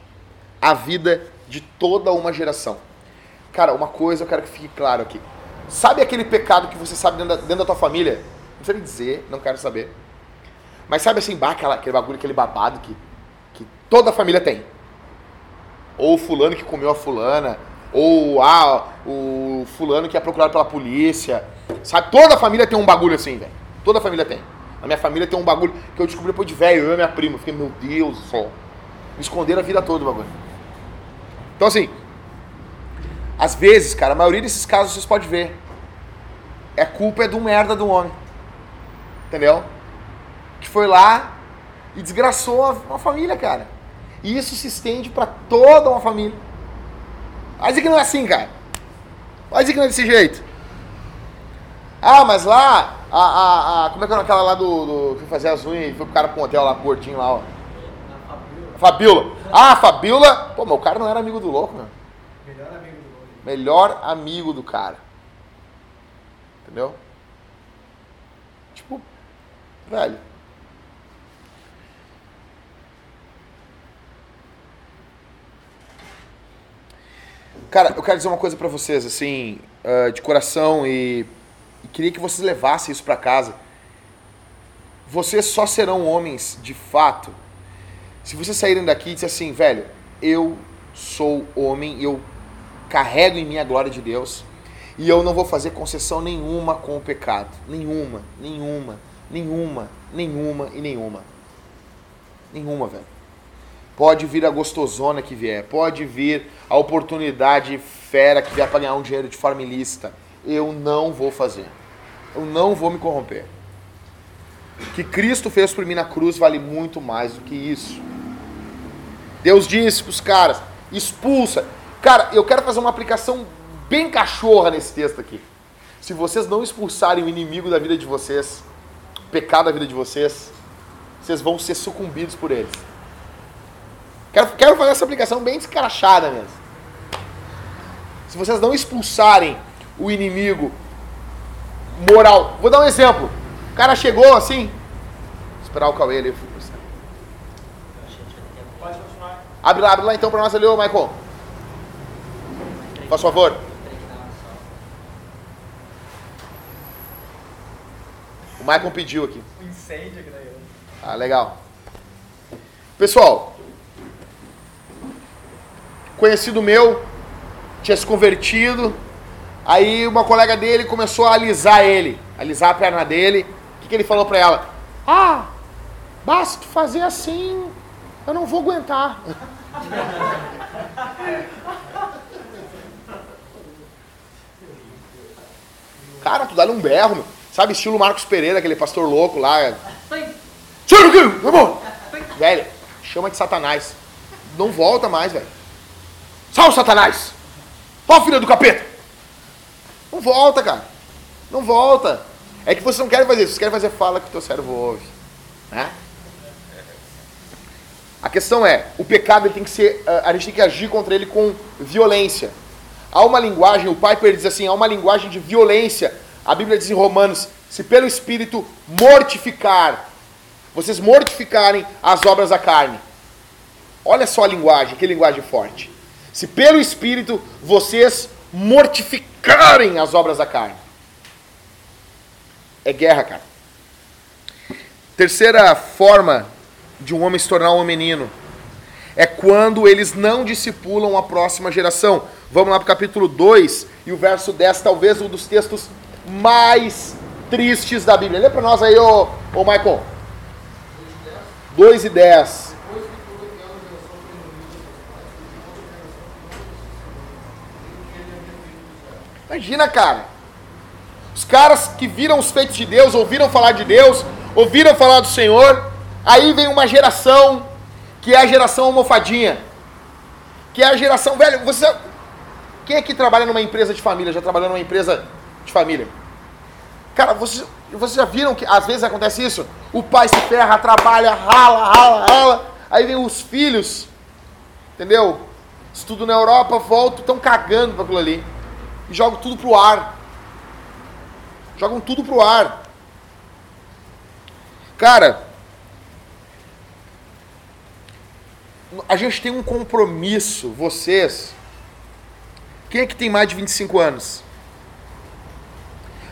[SPEAKER 1] a vida de toda uma geração. Cara, uma coisa eu quero que fique claro aqui. Sabe aquele pecado que você sabe dentro da, dentro da tua família? Não precisa me dizer, não quero saber. Mas sabe assim, aquela, aquele bagulho, aquele babado que, que toda a família tem. Ou o fulano que comeu a fulana, ou ah, o fulano que é procurado pela polícia. Sabe, toda a família tem um bagulho assim, velho. Toda a família tem. A minha família tem um bagulho que eu descobri depois de velho, eu e minha prima. Fiquei, meu Deus do céu. Me esconderam a vida toda o bagulho. Então assim, às vezes, cara, a maioria desses casos vocês podem ver. É culpa é do merda do homem. Entendeu? Que foi lá e desgraçou uma família, cara. E isso se estende para toda uma família. Vai dizer que não é assim, cara. Vai dizer que não é desse jeito. Ah, mas lá, a, a, a como é que era aquela lá do, do que fazia as unhas e foi pro cara pro hotel lá, gordinho lá, ó. Fabiola. Ah, Fabiola. Pô, mas o cara não era amigo do louco, meu. Melhor amigo do cara. Entendeu? Tipo, velho. Cara, eu quero dizer uma coisa para vocês, assim, uh, de coração, e, e, queria que vocês levassem isso para casa. Vocês só serão homens de fato se vocês saírem daqui e disserem assim, velho, eu sou homem eu carrego em mim a glória de Deus e eu não vou fazer concessão nenhuma com o pecado. Nenhuma, nenhuma, nenhuma, nenhuma e nenhuma. Nenhuma, velho. Pode vir a gostosona que vier, pode vir a oportunidade fera que vier para ganhar um dinheiro de forma ilícita. Eu não vou fazer. Eu não vou me corromper. O que Cristo fez por mim na cruz vale muito mais do que isso. Deus disse para os caras: expulsa. Cara, eu quero fazer uma aplicação bem cachorra nesse texto aqui. Se vocês não expulsarem o inimigo da vida de vocês, o pecado da vida de vocês, vocês vão ser sucumbidos por eles. Quero, quero fazer essa aplicação bem descarachada mesmo. Se vocês não expulsarem o inimigo moral. Vou dar um exemplo. O cara chegou assim. Vou esperar o Cauê ali. Abre lá, abre lá então para nós ali, ô Michael. Faz favor. O Michael pediu aqui.
[SPEAKER 4] Um incêndio aqui.
[SPEAKER 1] Ah, legal. Pessoal, conhecido meu, tinha se convertido, aí uma colega dele começou a alisar ele, alisar a perna dele. O que, que ele falou pra ela? Ah, basta fazer assim, eu não vou aguentar. Cara, tu dá um berro, meu. Sabe, estilo Marcos Pereira, aquele pastor louco lá. Tira tá bom. Velho, chama de Satanás. Não volta mais, velho. Salve, Satanás! Ó, filha do capeta! Não volta, cara. Não volta. É que vocês não querem fazer isso, vocês querem fazer fala que o teu servo ouve. Né? A questão é, o pecado tem que ser, ah, a gente tem que agir contra ele com violência. Há uma linguagem, o Piper diz assim, há uma linguagem de violência. A Bíblia diz em Romanos, se pelo Espírito mortificar, vocês mortificarem as obras da carne. Olha só a linguagem, que linguagem forte. Se pelo Espírito vocês mortificarem as obras da carne. É guerra, cara. Terceira forma de um homem se tornar um menino é quando eles não discipulam a próxima geração. Vamos lá para o capítulo 2 e o verso 10, talvez um dos textos mais tristes da Bíblia. Lê para nós aí, ô, ô Michael. 2 e 10. Imagina, cara. Os caras que viram os feitos de Deus, ouviram falar de Deus, ouviram falar do Senhor, aí vem uma geração que é a geração almofadinha. Que é a geração, velho, você quem aqui trabalha numa empresa de família? Já trabalhou numa empresa de família? Cara, vocês, vocês já viram que às vezes acontece isso? O pai se ferra, trabalha, rala, rala, rala. Aí vem os filhos, entendeu? Estudo na Europa, voltam, estão cagando para aquilo ali. E jogam tudo pro ar. Jogam tudo pro ar. Cara, a gente tem um compromisso, vocês. Quem é que tem mais de 25 anos?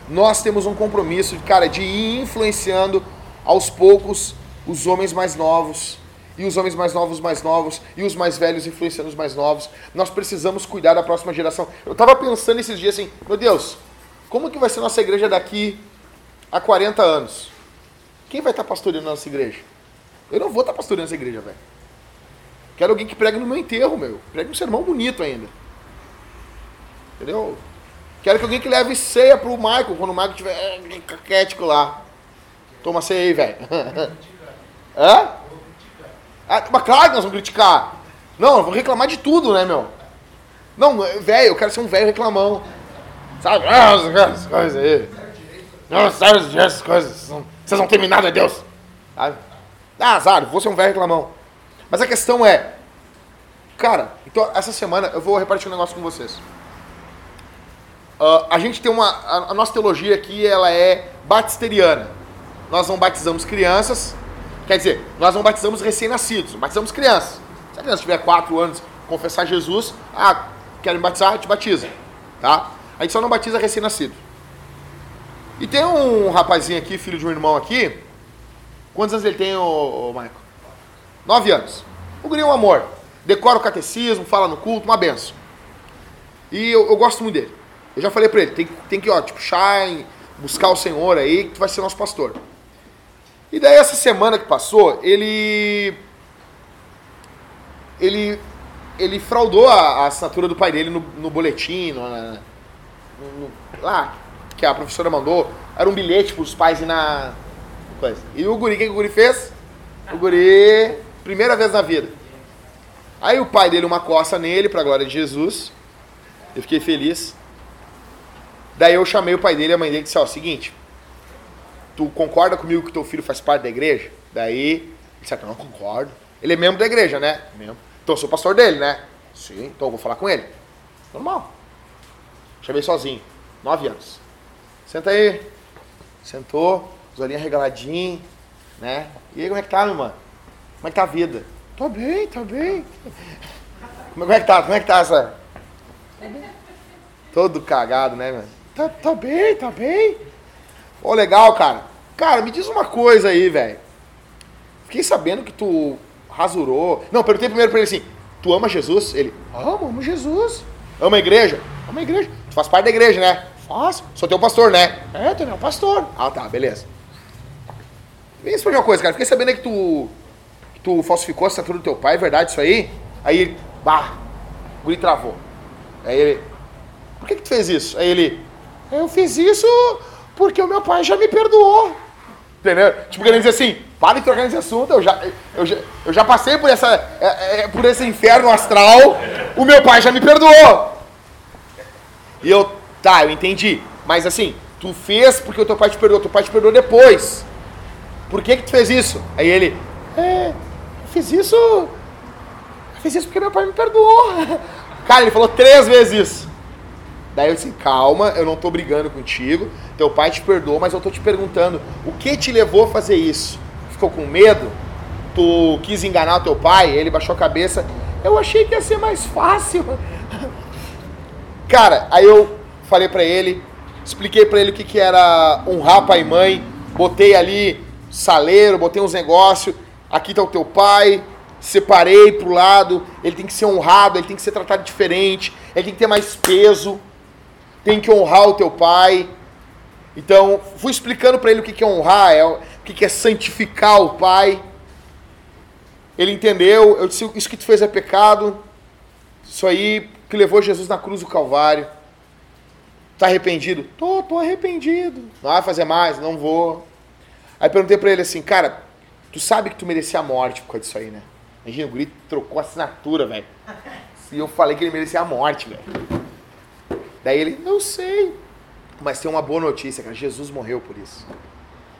[SPEAKER 1] Nós temos um compromisso, cara, de ir influenciando aos poucos os homens mais novos, e os homens mais novos mais novos, e os mais velhos influenciando os mais novos. Nós precisamos cuidar da próxima geração. Eu estava pensando esses dias assim, meu Deus, como que vai ser nossa igreja daqui a 40 anos? Quem vai estar pastoreando a nossa igreja? Eu não vou estar pastoreando essa igreja, velho. Quero alguém que pregue no meu enterro, meu. Pregue um sermão bonito ainda. Entendeu? Quero que alguém que leve ceia pro Michael, quando o Michael estiver é, caquético lá. Toma ceia aí, velho. Hã? Ah, mas claro que nós vamos criticar. Não, vamos reclamar de tudo, né, meu? Não, velho, eu quero ser um velho reclamão. Sabe? Ah, essas coisas aí. Não, sabe essas coisas. Vocês não temem nada, Deus. Sabe? Ah, azar, vou ser um velho reclamão. Mas a questão é, cara, então essa semana eu vou repartir um negócio com vocês. Uh, a gente tem uma. A, a, nossa teologia aqui ela é batisteriana. Nós não batizamos crianças, quer dizer, nós não batizamos recém-nascidos, batizamos crianças. Se a criança tiver 4 anos, confessar Jesus, ah, quer me batizar, te batiza. Tá? A gente só não batiza recém-nascido. E tem um rapazinho aqui, filho de um irmão aqui. Quantos anos ele tem, ô, ô Michael? Nove anos. O guri é um amor. Decora o catecismo, fala no culto, uma benção. E eu, eu gosto muito dele. Eu já falei para ele, tem, tem que, ó, tipo, shine, buscar o Senhor aí, que vai ser nosso pastor. E daí essa semana que passou, ele ele ele fraudou a, a assinatura do pai dele no, no boletim, no, no, lá, que a professora mandou. Era um bilhete para os pais ir na coisa. E o guri, o que, o guri fez? O guri, primeira vez na vida. Aí o pai dele uma coça nele, para glória de Jesus. Eu fiquei feliz. Daí eu chamei o pai dele e a mãe dele disse, ó, seguinte, tu concorda comigo que teu filho faz parte da igreja? Daí, ele disse, não concordo. Ele é membro da igreja, né? Membro. Então eu sou pastor dele, né? Sim, então eu vou falar com ele. Normal. Chamei sozinho, nove anos. Senta aí. Sentou, os olhinhos regaladinhos, né? E aí, como é que tá, meu mano? Como é que tá a vida? Tá bem, tá bem. Como é que tá? Como é que tá essa? Todo cagado, né, mano? Tá, tá bem, tá bem. Ô, legal, cara. Cara, me diz uma coisa aí, velho. Fiquei sabendo que tu rasurou. Não, perguntei primeiro pra ele assim: Tu ama Jesus? Ele, amo, amo Jesus. Ama a igreja? Ama a igreja. Tu faz parte da igreja, né? Faço. Sou teu pastor, né? É, tu é meu pastor. Ah, tá, beleza. Me explica uma coisa, cara. Fiquei sabendo que tu, que tu falsificou a assinatura do teu pai, é verdade isso aí? Aí, bah, o guri travou. Aí ele, por que, que tu fez isso? Aí ele, eu fiz isso Porque o meu pai já me perdoou. Entendeu? Tipo, querendo dizer assim, para de trocar nesse assunto, eu já, eu já, eu já passei por, essa, é, é, por esse inferno astral, o meu pai já me perdoou. E eu, tá, eu entendi. Mas assim, tu fez porque o teu pai te perdoou, teu pai te perdoou depois. Por que que tu fez isso? Aí ele, é, fiz isso, fiz isso porque meu pai me perdoou. Cara, ele falou três vezes isso. Daí eu disse, calma, eu não tô brigando contigo, teu pai te perdoou, mas eu tô te perguntando, o que te levou a fazer isso? Ficou com medo? Tu quis enganar teu pai? Ele baixou a cabeça. Eu achei que ia ser mais fácil. Cara, aí eu falei pra ele, expliquei pra ele o que, que era honrar pai e mãe, botei ali saleiro, botei uns negócios, aqui tá o teu pai, separei pro lado, ele tem que ser honrado, ele tem que ser tratado diferente, ele tem que ter mais peso tem que honrar o teu pai. Então, fui explicando para ele o que é honrar, é, o que é santificar o pai. Ele entendeu, eu disse, isso que tu fez é pecado, isso aí que levou Jesus na cruz do Calvário. Tá arrependido? Tô, tô arrependido. Não vai fazer mais, não vou. Aí perguntei para ele assim, cara, tu sabe que tu merecia a morte por causa disso aí, né? Imagina, o grito trocou a assinatura, velho. E eu falei que ele merecia a morte, velho. Daí ele, eu sei. Mas tem uma boa notícia, cara. Jesus morreu por isso.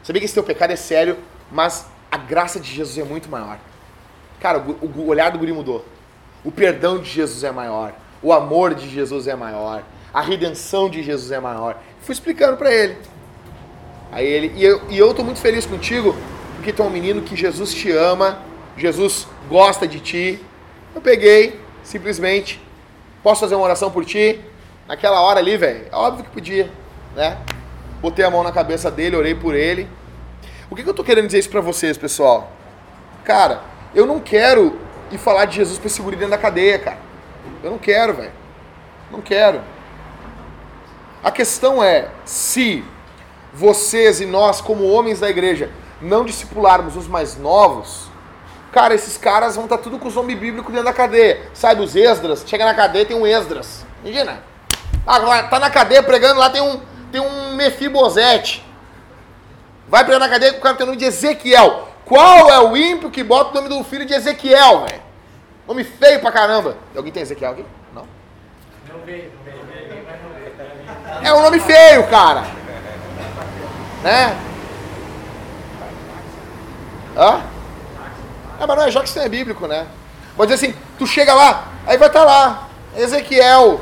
[SPEAKER 1] Sabia que esse teu pecado é sério, mas a graça de Jesus é muito maior. Cara, o, o olhar do guri mudou. O perdão de Jesus é maior. O amor de Jesus é maior. A redenção de Jesus é maior. Fui explicando para ele. Aí ele, e eu, e eu tô muito feliz contigo, porque tu é um menino que Jesus te ama, Jesus gosta de ti. Eu peguei, simplesmente, posso fazer uma oração por ti? Naquela hora ali, velho, é óbvio que podia, né? Botei a mão na cabeça dele, orei por ele. O que, que eu tô querendo dizer isso pra vocês, pessoal? Cara, eu não quero ir falar de Jesus pra esse guri dentro da cadeia, cara. Eu não quero, velho. Não quero. A questão é, se vocês e nós, como homens da igreja, não discipularmos os mais novos, cara, esses caras vão estar tá tudo com o nome bíblico dentro da cadeia. Sabe, os Esdras, chega na cadeia tem um Esdras. Imagina. Ah, tá na cadeia pregando, lá tem um, tem um Mefibosete. Vai pregar na cadeia com o cara tem o nome de Ezequiel. Qual é o ímpio que bota o nome do filho de Ezequiel, velho? Nome feio pra caramba. Alguém tem Ezequiel aqui? Não? Não veio, não veio. É um nome feio, cara. Né? Hã? É, mas não é, já que isso não é bíblico, né? Vou dizer assim, tu chega lá, aí vai estar tá lá, Ezequiel,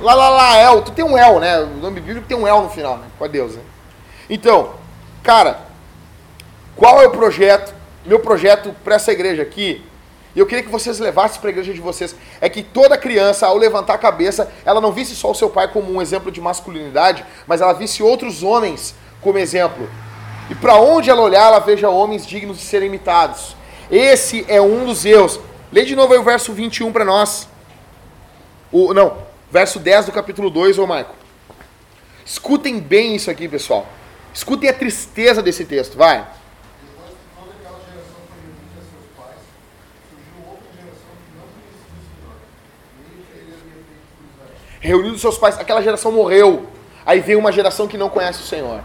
[SPEAKER 1] Lá, lá, lá, El. Tu tem um El, né? O nome bíblico tem um El no final, né? Com a Deus, né? Então, cara, qual é o projeto? Meu projeto para essa igreja aqui, eu queria que vocês levassem para a igreja de vocês, é que toda criança, ao levantar a cabeça, ela não visse só o seu pai como um exemplo de masculinidade, mas ela visse outros homens como exemplo. E para onde ela olhar, ela veja homens dignos de serem imitados. Esse é um dos erros. Lê de novo aí o verso 21 para nós. O, não, verso 10 do capítulo 2, ô Marco. Escutem bem isso aqui, pessoal. Escutem a tristeza desse texto, vai. Reunido seus pais, aquela geração morreu. Aí veio uma geração que não conhece o Senhor.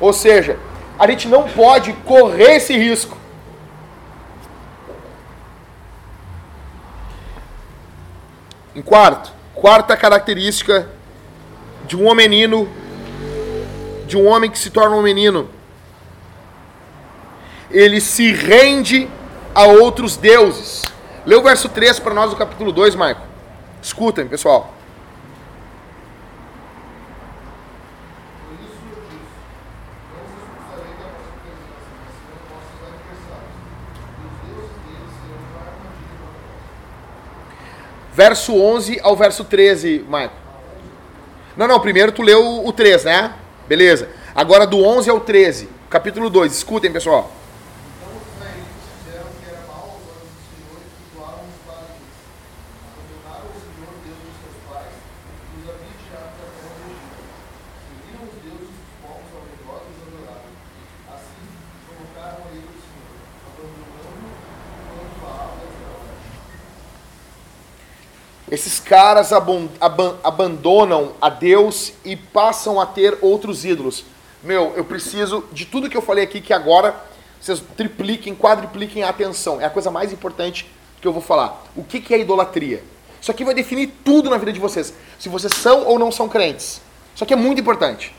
[SPEAKER 1] Ou seja, a gente não pode correr esse risco. Em quarto, Quarta característica de um menino, de um homem que se torna um menino, ele se rende a outros deuses. Lê o verso 3 para nós do capítulo 2, Marco. Escutem, pessoal. Verso 11 ao verso 13, Marco. Não, não, primeiro tu leu o 3, né? Beleza. Agora do 11 ao 13, capítulo 2. Escutem, pessoal. Esses caras abandonam a Deus e passam a ter outros ídolos. meu, eu preciso de tudo que eu falei aqui que agora vocês tripliquem, quadripliquem a atenção. É a coisa mais importante que eu vou falar. O que, que é idolatria? Isso aqui vai definir tudo na vida de vocês. Se vocês são ou não são crentes. Isso aqui é muito importante.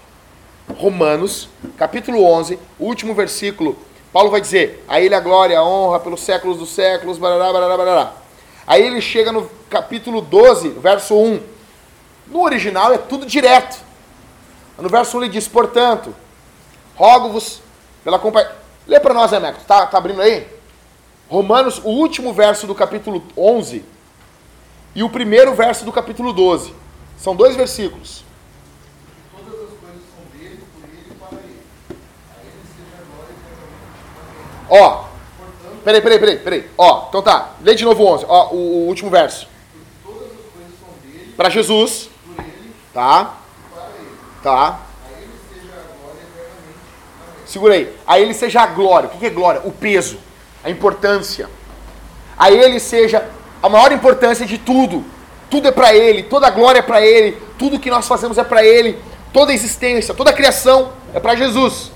[SPEAKER 1] Romanos, capítulo 11, último versículo. Paulo vai dizer: A ele a glória, a honra pelos séculos dos séculos, barará, barará, barará. Aí ele chega no capítulo 12, verso 1. No original é tudo direto. No verso 1 ele diz: Portanto, rogo-vos pela companhia. Lê para nós, Emeco. Tá, tá abrindo aí? Romanos, o último verso do capítulo 11 e o primeiro verso do capítulo 12. São dois versículos.
[SPEAKER 5] Todas as coisas são dele, por ele e para ele. A ele seja a glória eternamente. Amém.
[SPEAKER 1] Ó, peraí, peraí, peraí, peraí. Ó, então tá, lê de novo o 11. Ó, o, o último verso.
[SPEAKER 5] Todas as coisas são dele,
[SPEAKER 1] Para Jesus,
[SPEAKER 5] por ele
[SPEAKER 1] tá?
[SPEAKER 5] para ele.
[SPEAKER 1] Tá.
[SPEAKER 5] A ele seja a glória eternamente.
[SPEAKER 1] Segura aí. A ele seja a glória. O que é glória? O peso, a importância. A ele seja a maior importância de tudo. Tudo é para ele, toda a glória é para ele, tudo que nós fazemos é para ele, toda a existência, toda a criação é para Jesus.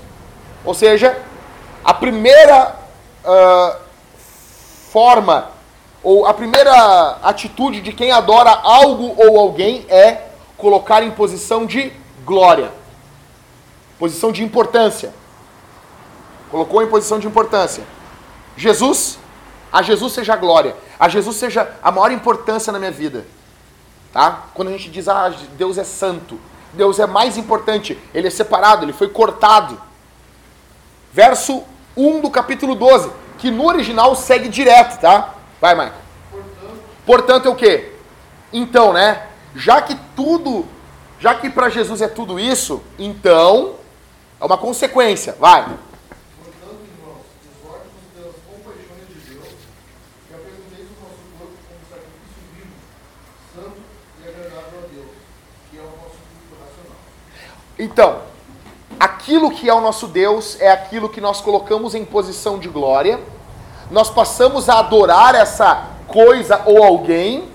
[SPEAKER 1] Ou seja, a primeira ah, forma ou a primeira atitude de quem adora algo ou alguém é colocar em posição de glória, posição de importância. Colocou em posição de importância. Jesus, a Jesus seja a glória, a Jesus seja a maior importância na minha vida. Tá? Quando a gente diz, ah, Deus é santo, Deus é mais importante, ele é separado, ele foi cortado. Verso 1 do capítulo 12, que no original segue direto, tá? Vai, Michael. Portanto, é o quê? Então, né? Já que tudo, já que para Jesus é tudo isso, então é uma consequência. Vai.
[SPEAKER 5] Portanto, irmãos, exorte-nos pelas compaixões de Deus, que apresenteis o nosso corpo como sacrifício vivo, santo e agradável a Deus, que é o nosso culto racional.
[SPEAKER 1] Então, aquilo que é o nosso Deus é aquilo que nós colocamos em posição de glória. Nós passamos a adorar essa coisa ou alguém,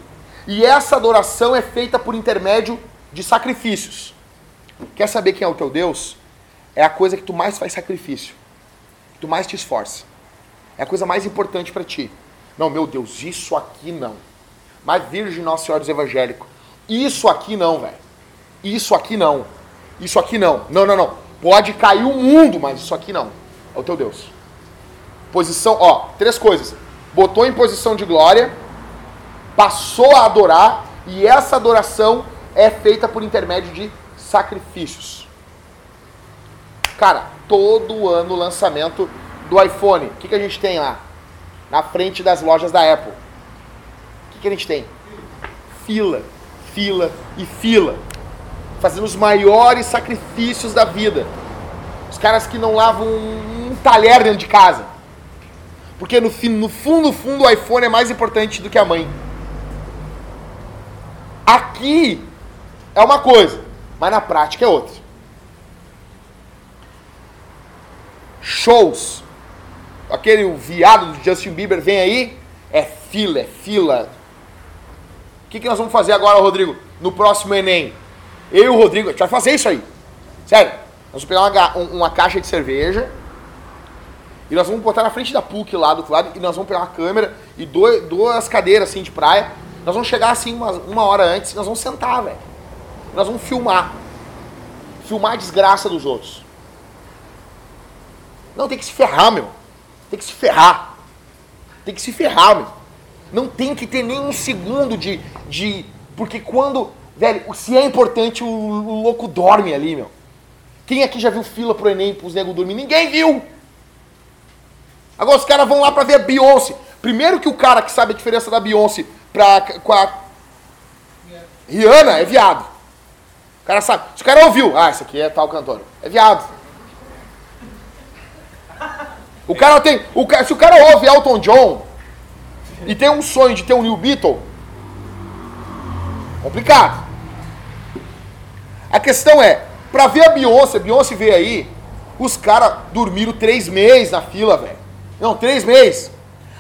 [SPEAKER 1] e essa adoração é feita por intermédio de sacrifícios. Quer saber quem é o teu Deus? É a coisa que tu mais faz sacrifício, que tu mais te esforça. É a coisa mais importante para ti. Não, meu Deus, isso aqui não. Mas Virgem Nossa Senhora dos Evangélicos, isso aqui não, velho. Isso aqui não. Isso aqui não. Não, não, não. Pode cair o mundo, mas isso aqui não. É o teu Deus. Posição, ó, três coisas. Botou em posição de glória, passou a adorar, e essa adoração é feita por intermédio de sacrifícios. Cara, todo ano o lançamento do iPhone. O que, que a gente tem lá? Na frente das lojas da Apple. O que, que a gente tem? Fila, fila e fila. Fazendo os maiores sacrifícios da vida. Os caras que não lavam um, talher dentro de casa. Porque no, no fundo, no fundo, o iPhone é mais importante do que a mãe. Aqui é uma coisa, mas na prática é outra. Shows. Aquele viado do Justin Bieber vem aí, é fila, é fila. O que, que nós vamos fazer agora, Rodrigo? No próximo Enem? Eu e o Rodrigo, a gente vai fazer isso aí. Sério. Nós vamos pegar uma, um- uma caixa de cerveja e nós vamos botar na frente da PUC lá do outro lado e nós vamos pegar uma câmera e dois, duas cadeiras assim de praia. Nós vamos chegar assim uma, uma hora antes e nós vamos sentar, velho. Nós vamos filmar. Filmar a desgraça dos outros. Não, tem que se ferrar, meu. Tem que se ferrar. Tem que se ferrar, meu. Não tem que ter nem um segundo de. de porque quando. Velho, se é importante, o, o louco dorme ali, meu. Quem aqui já viu fila pro Enem pros nego dormir? Ninguém viu! Agora os caras vão lá pra ver a Beyoncé. Primeiro que o cara que sabe a diferença da Beyoncé pra, com a Rihanna é viado. O cara sabe. Se o cara ouviu, ah, esse aqui é tal cantor. É viado. O cara tem. O, se o cara ouve Elton John e tem um sonho de ter um New Beatle, complicado. A questão é, pra ver a Beyoncé, a Beyoncé veio aí, os caras dormiram três meses na fila, velho. Não, três meses.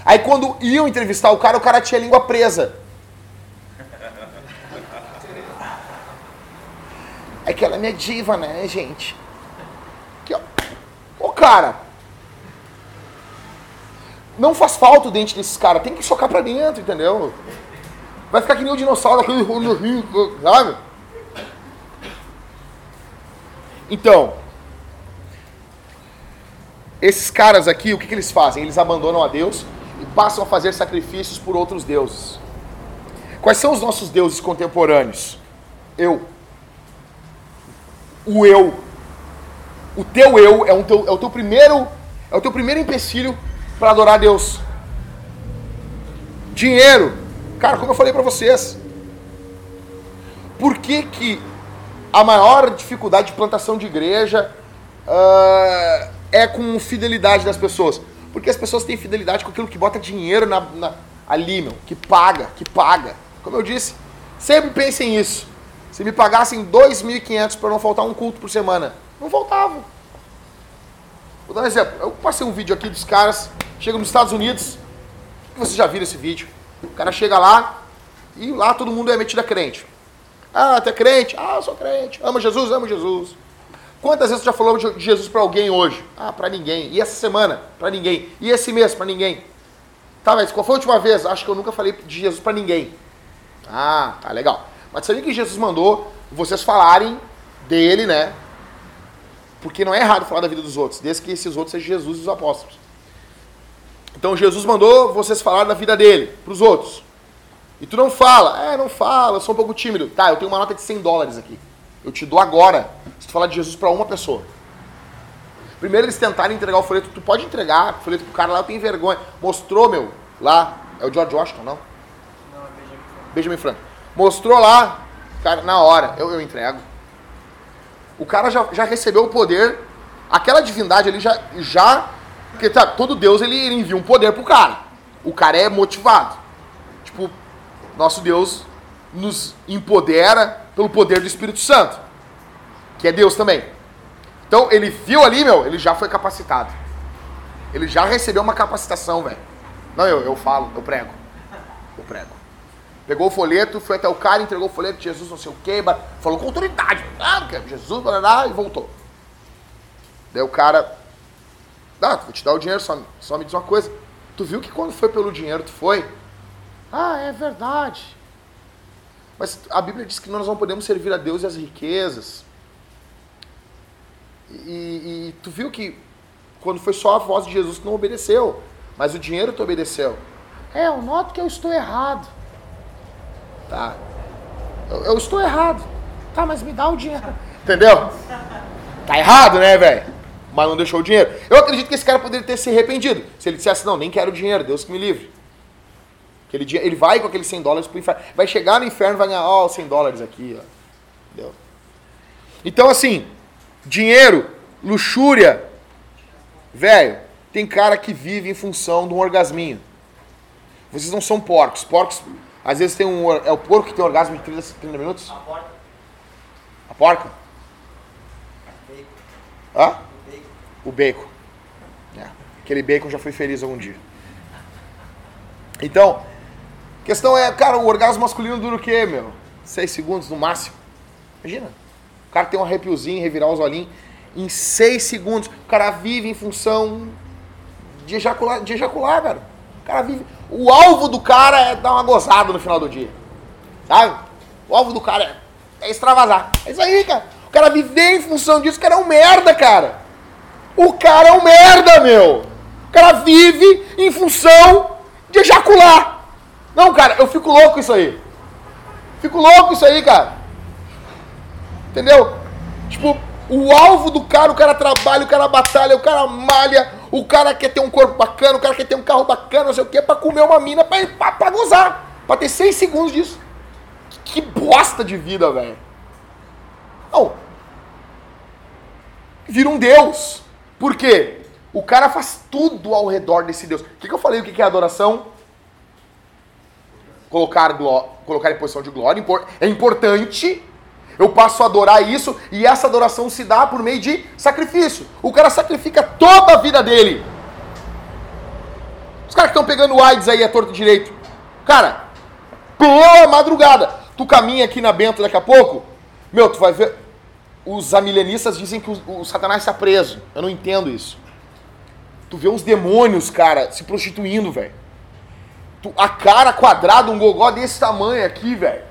[SPEAKER 1] Aí quando iam entrevistar o cara, o cara tinha a língua presa. É que ela é minha diva, né, gente? cara. Não faz falta o dente desses caras, tem que socar pra dentro, entendeu? Vai ficar que nem o dinossauro, aquele sabe? Então, esses caras aqui, o que, que eles fazem? Eles abandonam a Deus e passam a fazer sacrifícios por outros deuses. Quais são os nossos deuses contemporâneos? Eu. O eu. O teu eu é, um teu, é o teu primeiro é o teu primeiro empecilho para adorar a Deus. Dinheiro. Cara, como eu falei para vocês. Por que, que a maior dificuldade de plantação de igreja uh, é com fidelidade das pessoas? Porque as pessoas têm fidelidade com aquilo que bota dinheiro na, na, ali, meu, que paga, que paga. Como eu disse, sempre pensem nisso. Se me pagassem 2.500 para não faltar um culto por semana, não faltava. Vou dar um exemplo. Eu passei um vídeo aqui dos caras, chegam nos Estados Unidos, vocês já viram esse vídeo. O cara chega lá e lá todo mundo é metido a crente. Ah, tu é crente? Ah, sou crente. Amo Jesus? Amo Jesus. Quantas vezes você já falou de Jesus para alguém hoje? Ah, para ninguém. E essa semana? Para ninguém. E esse mês? Para ninguém. Tá, mas qual foi a última vez? Acho que eu nunca falei de Jesus para ninguém. Ah, tá legal. Mas sabia que Jesus mandou vocês falarem dele, né? Porque não é errado falar da vida dos outros, desde que esses outros sejam Jesus e os apóstolos. Então Jesus mandou vocês falar da vida dele para os outros. E tu não fala, é, não fala, eu sou um pouco tímido. Tá, eu tenho uma nota de 100 dólares aqui. Eu te dou agora, se tu falar de Jesus para uma pessoa. Primeiro eles tentaram entregar o folheto, tu pode entregar o folheto pro cara lá, eu tenho vergonha. Mostrou, meu, lá, é o George Washington, não?
[SPEAKER 2] Não, é Benjamin Franklin.
[SPEAKER 1] Benjamin Franklin. Mostrou lá, cara, na hora, eu, eu entrego. O cara já, já recebeu o poder, aquela divindade ali já. já porque tá, todo Deus ele, ele envia um poder pro cara. O cara é motivado. Nosso Deus nos empodera pelo poder do Espírito Santo, que é Deus também. Então ele viu ali, meu, ele já foi capacitado. Ele já recebeu uma capacitação, velho. Não, eu, eu falo, eu prego. Eu prego. Pegou o folheto, foi até o cara, entregou o folheto, Jesus não sei o que, falou com autoridade. Ah, é Jesus, blá, e voltou. Daí o cara, ah, vou te dar o dinheiro, só, só me diz uma coisa. Tu viu que quando foi pelo dinheiro, tu foi? Ah, é verdade. Mas a Bíblia diz que nós não podemos servir a Deus e as riquezas. E, e, tu viu que quando foi só a voz de Jesus, tu não obedeceu. Mas o dinheiro tu obedeceu. É, eu noto que eu estou errado. Tá. Eu, eu estou errado. Tá, mas me dá o dinheiro. Entendeu? Tá errado, né, velho? Mas não deixou o dinheiro. Eu acredito que esse cara poderia ter se arrependido. Se ele dissesse, não, nem quero o dinheiro, Deus que me livre. Aquele dia, ele vai com aqueles 100 dólares pro inferno. Vai chegar no inferno e vai ganhar, ó, oh, 100 dólares aqui, ó. Entendeu? Então, assim, dinheiro, luxúria, velho, tem cara que vive em função de um orgasminho. Vocês não são porcos. Porcos, às vezes tem um. É o porco que tem orgasmo de 30, 30 minutos?
[SPEAKER 3] A porta.
[SPEAKER 1] A porca?
[SPEAKER 4] Bacon.
[SPEAKER 1] Hã?
[SPEAKER 4] Bacon.
[SPEAKER 1] O bacon. É. Aquele bacon já foi feliz algum dia. Então, questão é, cara, o orgasmo masculino dura o quê, meu? Seis segundos no máximo. Imagina. O cara tem um arrepiozinho, revirar os olhinhos. Em seis segundos, o cara vive em função de ejacular, de ejacular, cara. O cara vive. O alvo do cara é dar uma gozada no final do dia. Sabe? O alvo do cara é, é extravasar. É isso aí, cara. O cara vive em função disso, o cara é um merda, cara. O cara é um merda, meu. O cara vive em função de ejacular. Não, cara, eu fico louco isso aí. Fico louco isso aí, cara. Entendeu? Tipo, o alvo do cara, o cara trabalha, o cara batalha, o cara malha, o cara quer ter um corpo bacana, o cara quer ter um carro bacana, não sei o que, pra comer uma mina, pra, pra, pra gozar. Pra ter seis segundos disso. Que, que bosta de vida, velho. Não. Vira um Deus. Por quê? O cara faz tudo ao redor desse Deus. O que, que eu falei? O que, que é adoração? Colocar, colocar em posição de glória. É importante. Eu passo a adorar isso e essa adoração se dá por meio de sacrifício. O cara sacrifica toda a vida dele. Os caras que estão pegando AIDS aí a torto e direito. Cara, pela madrugada. Tu caminha aqui na Bento daqui a pouco. Meu, tu vai ver. Os amilenistas dizem que o, o Satanás está preso. Eu não entendo isso. Tu vê uns demônios, cara, se prostituindo, velho. A cara quadrada, um gogó desse tamanho aqui, velho.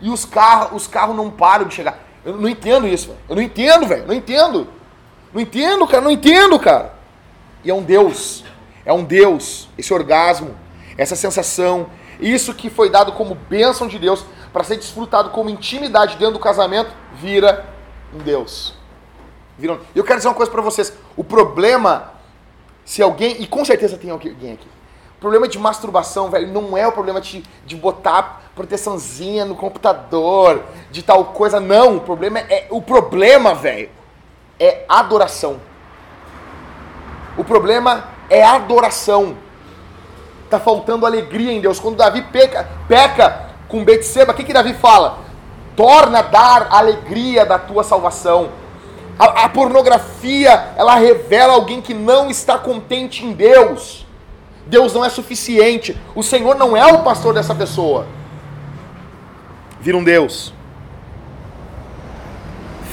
[SPEAKER 1] E os carros, os carros não param de chegar. Eu não entendo isso, velho. Eu não entendo, velho. Não entendo. Não entendo, cara. Não entendo, cara. E é um Deus. É um Deus. Esse orgasmo, essa sensação, isso que foi dado como bênção de Deus para ser desfrutado como intimidade dentro do casamento, vira um Deus. Vira um... Eu quero dizer uma coisa para vocês. O problema, se alguém, e com certeza tem alguém aqui, problema de masturbação, velho, não é o problema de, de botar proteçãozinha no computador, de tal coisa, não. O problema é, o problema, velho, é adoração. O problema é adoração. Tá faltando alegria em Deus. Quando Davi peca, peca com Betseba, o que que Davi fala? Torna a dar alegria da tua salvação. A, a pornografia, ela revela alguém que não está contente em Deus. Deus não é suficiente. O Senhor não é o pastor dessa pessoa. Vira um Deus.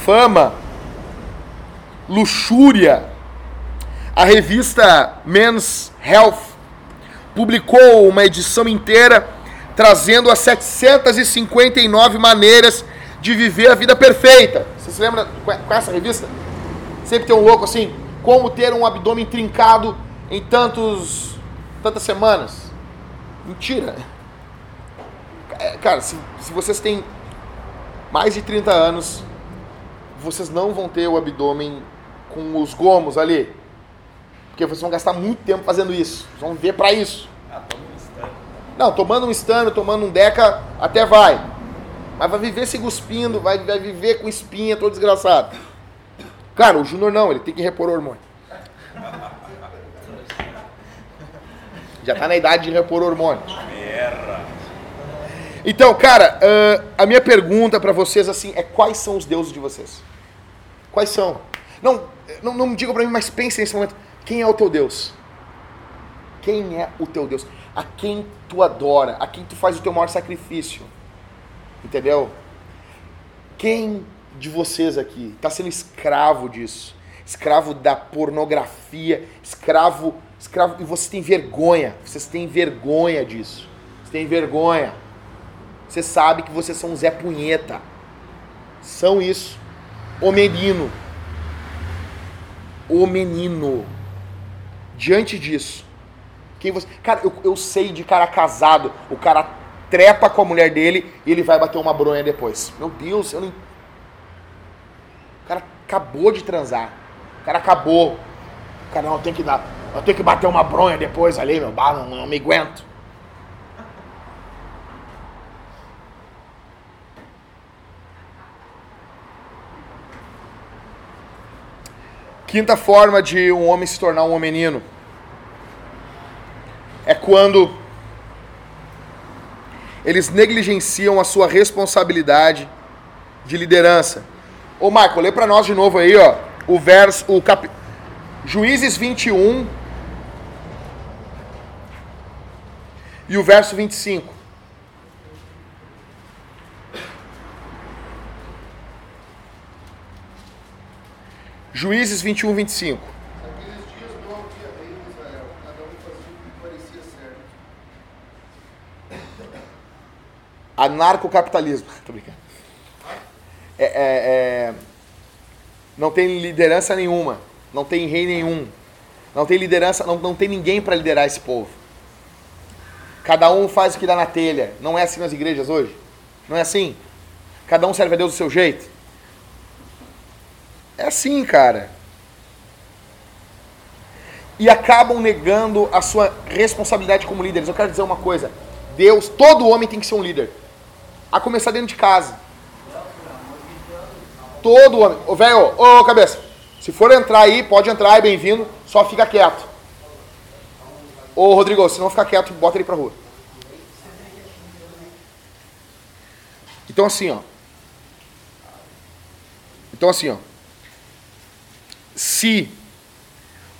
[SPEAKER 1] Fama, luxúria. A revista Men's Health publicou uma edição inteira trazendo as 759 maneiras de viver a vida perfeita. Você se lembra com essa revista? Sempre tem um louco assim, como ter um abdômen trincado em tantos tantas semanas. Mentira. É, Cara, se, se vocês têm mais de 30 anos, vocês não vão ter o abdômen com os gomos ali. Porque vocês vão gastar muito tempo fazendo isso. Vocês vão ver pra isso. Não, tomando um estano, tomando um deca, até vai. Mas vai viver se cuspindo, vai, vai viver com espinha, todo desgraçado. Cara, o Júnior não, ele tem que repor o hormônio. Já tá na idade de repor hormônio. Então, cara, ah, a minha pergunta pra vocês assim é quais são os deuses de vocês? Quais são? Não, não, não me digam pra mim, mas pensem nesse momento. Quem é o teu Deus? Quem é o teu Deus? A quem tu adora? A quem tu faz o teu maior sacrifício? Entendeu? Quem de vocês aqui está sendo escravo disso? Escravo da pornografia, escravo, escravo e você tem vergonha. Vocês têm vergonha disso. Vocês têm vergonha. Você sabe que vocês são um Zé Punheta. São isso. O menino. O menino. Diante disso, quem você. Cara, eu, eu sei de cara casado. O cara trepa com a mulher dele e ele vai bater uma bronha depois. Meu Deus, eu não. O cara acabou de transar. O cara acabou. O cara, não, tenho que dar. Eu tenho que bater uma bronha depois ali, meu. Bah, não, não me aguento. Quinta forma de um homem se tornar um menino é quando eles negligenciam a sua responsabilidade de liderança. Ô Marco, lê para nós de novo aí, ó, o verso, o cap... Juízes 21 e o verso 25. Juízes 21, 25.
[SPEAKER 5] Naqueles dias não havia rei em Israel, cada um fazia o que parecia certo.
[SPEAKER 1] Anarcocapitalismo. Tô brincando. É, é, é, não tem liderança nenhuma. Não tem rei nenhum. Não tem liderança, não, não tem ninguém para liderar esse povo. Cada um faz o que dá na telha. Não é assim nas igrejas hoje? Não é assim? Cada um serve a Deus do seu jeito? É assim, cara. E acabam negando a sua responsabilidade como líderes. Eu quero dizer uma coisa. Deus, todo homem tem que ser um líder. A começar dentro de casa. Todo homem. Ô, velho, ô, cabeça. Se for entrar aí, pode entrar, é bem-vindo. Só fica quieto. Ô, Rodrigo, se não ficar quieto, bota ele pra rua. Então assim, ó. Então assim, ó. Se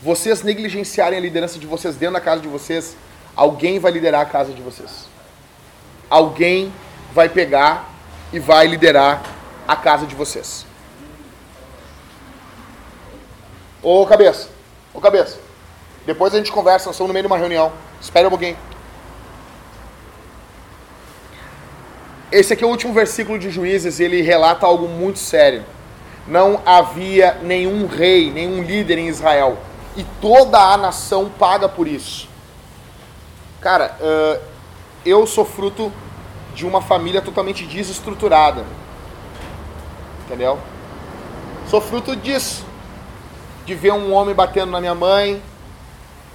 [SPEAKER 1] vocês negligenciarem a liderança de vocês dentro da casa de vocês, alguém vai liderar a casa de vocês. Alguém vai pegar e vai liderar a casa de vocês. Ô cabeça, Ô cabeça, depois a gente conversa, nós estamos no meio de uma reunião. Espera um pouquinho. Esse aqui é o último versículo de Juízes ele relata algo muito sério. Não havia nenhum rei, nenhum líder em Israel. E toda a nação paga por isso. Cara, uh, eu sou fruto de uma família totalmente desestruturada. Entendeu? Sou fruto disso. De ver um homem batendo na minha mãe,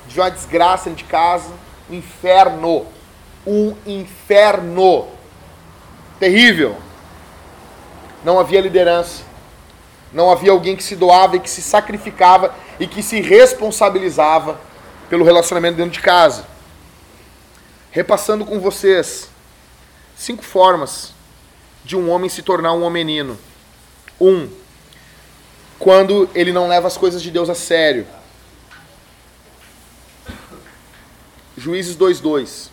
[SPEAKER 1] de uma desgraça de casa, um inferno. Um inferno terrível. Não havia liderança. Não havia alguém que se doava e que se sacrificava e que se responsabilizava pelo relacionamento dentro de casa. Repassando com vocês cinco formas de um homem se tornar um homenino. Um, quando ele não leva as coisas de Deus a sério. Juízes 2:2.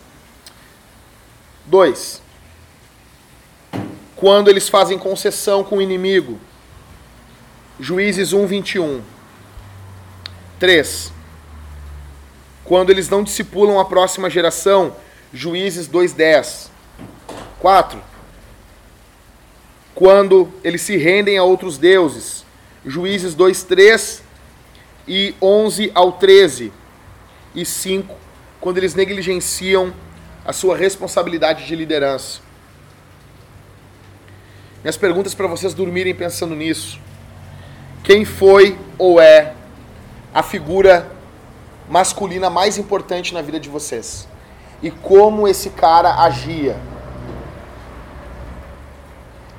[SPEAKER 1] 2 quando eles fazem concessão com o inimigo. Juízes 1, 21. 3. Quando eles não discipulam a próxima geração. Juízes 2, 10. 4. Quando eles se rendem a outros deuses. Juízes 2, 3 e 11 ao 13. E 5. Quando eles negligenciam a sua responsabilidade de liderança. Minhas perguntas para vocês dormirem pensando nisso. Quem foi ou é a figura masculina mais importante na vida de vocês? E como esse cara agia?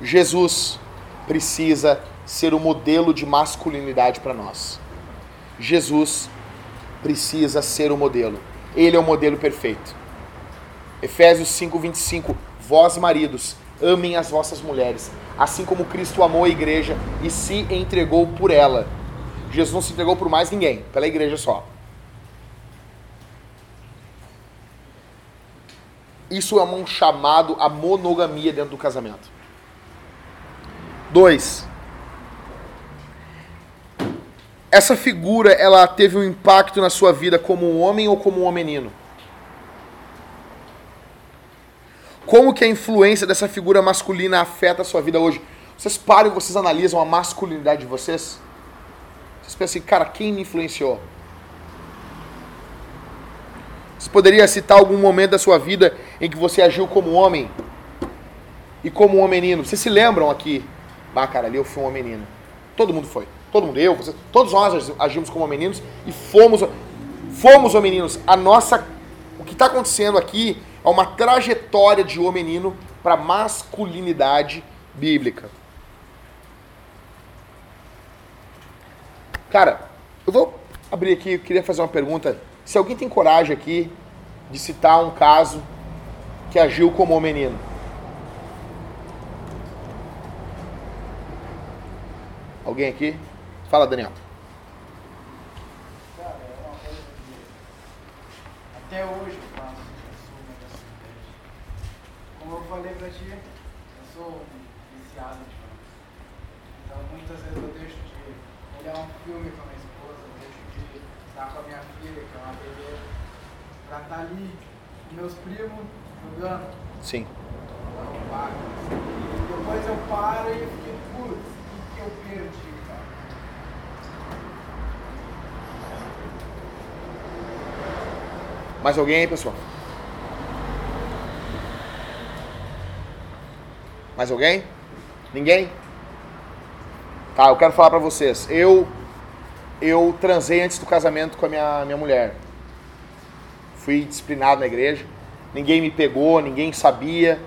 [SPEAKER 1] Jesus precisa ser o modelo de masculinidade para nós. Jesus precisa ser o modelo. Ele é o modelo perfeito. Efésios 5:25 Vós maridos, Amem as vossas mulheres, assim como Cristo amou a igreja e se entregou por ela. Jesus não se entregou por mais ninguém, pela igreja só. Isso é um chamado à monogamia dentro do casamento. Dois. Essa figura, ela teve um impacto na sua vida como um homem ou como um menino? Como que a influência dessa figura masculina afeta a sua vida hoje? Vocês param e vocês analisam a masculinidade de vocês? Vocês pensam assim, cara, quem me influenciou? Você poderia citar algum momento da sua vida em que você agiu como homem e como um menino? Vocês se lembram aqui? Ah, cara, ali eu fui um menino. Todo mundo foi. Todo mundo, eu, você, todos nós agimos como meninos e fomos, fomos meninos. A nossa, o que está acontecendo aqui a uma trajetória de o menino para masculinidade bíblica. Cara, eu vou abrir aqui, eu queria fazer uma pergunta. Se alguém tem coragem aqui de citar um caso que agiu como o menino. Alguém aqui? Fala, Daniel.
[SPEAKER 2] Cara, é uma coisa Até hoje como eu falei pra ti, eu sou viciado de filmes. Então muitas vezes eu deixo de olhar um filme com a minha esposa, eu deixo de estar com a minha filha, que é uma bebê, pra estar ali com meus primos jogando.
[SPEAKER 1] Sim.
[SPEAKER 2] Então eu paro. E depois eu paro e fico, putz, o que eu perdi, cara?
[SPEAKER 1] Mais alguém aí, pessoal? Mais alguém? Ninguém? Tá, eu quero falar para vocês. Eu eu transei antes do casamento com a minha, minha mulher. Fui disciplinado na igreja. Ninguém me pegou, ninguém sabia.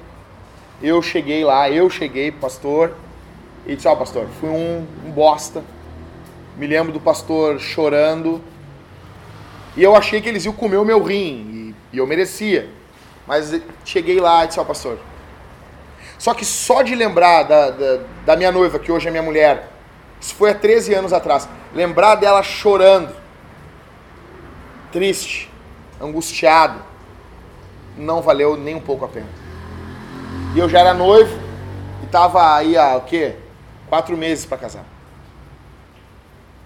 [SPEAKER 1] Eu cheguei lá, eu cheguei, pastor, e disse: Ó, oh, pastor, fui um, um bosta. Me lembro do pastor chorando. E eu achei que eles iam comer o meu rim, e, e eu merecia. Mas cheguei lá e disse: Ó, pastor, só que só de lembrar da, da, da, minha noiva, que hoje é minha mulher, isso foi há 13 anos atrás, lembrar dela chorando, triste, angustiado, não valeu nem um pouco a pena. E eu já era noivo e estava aí há o quê? Quatro meses para casar.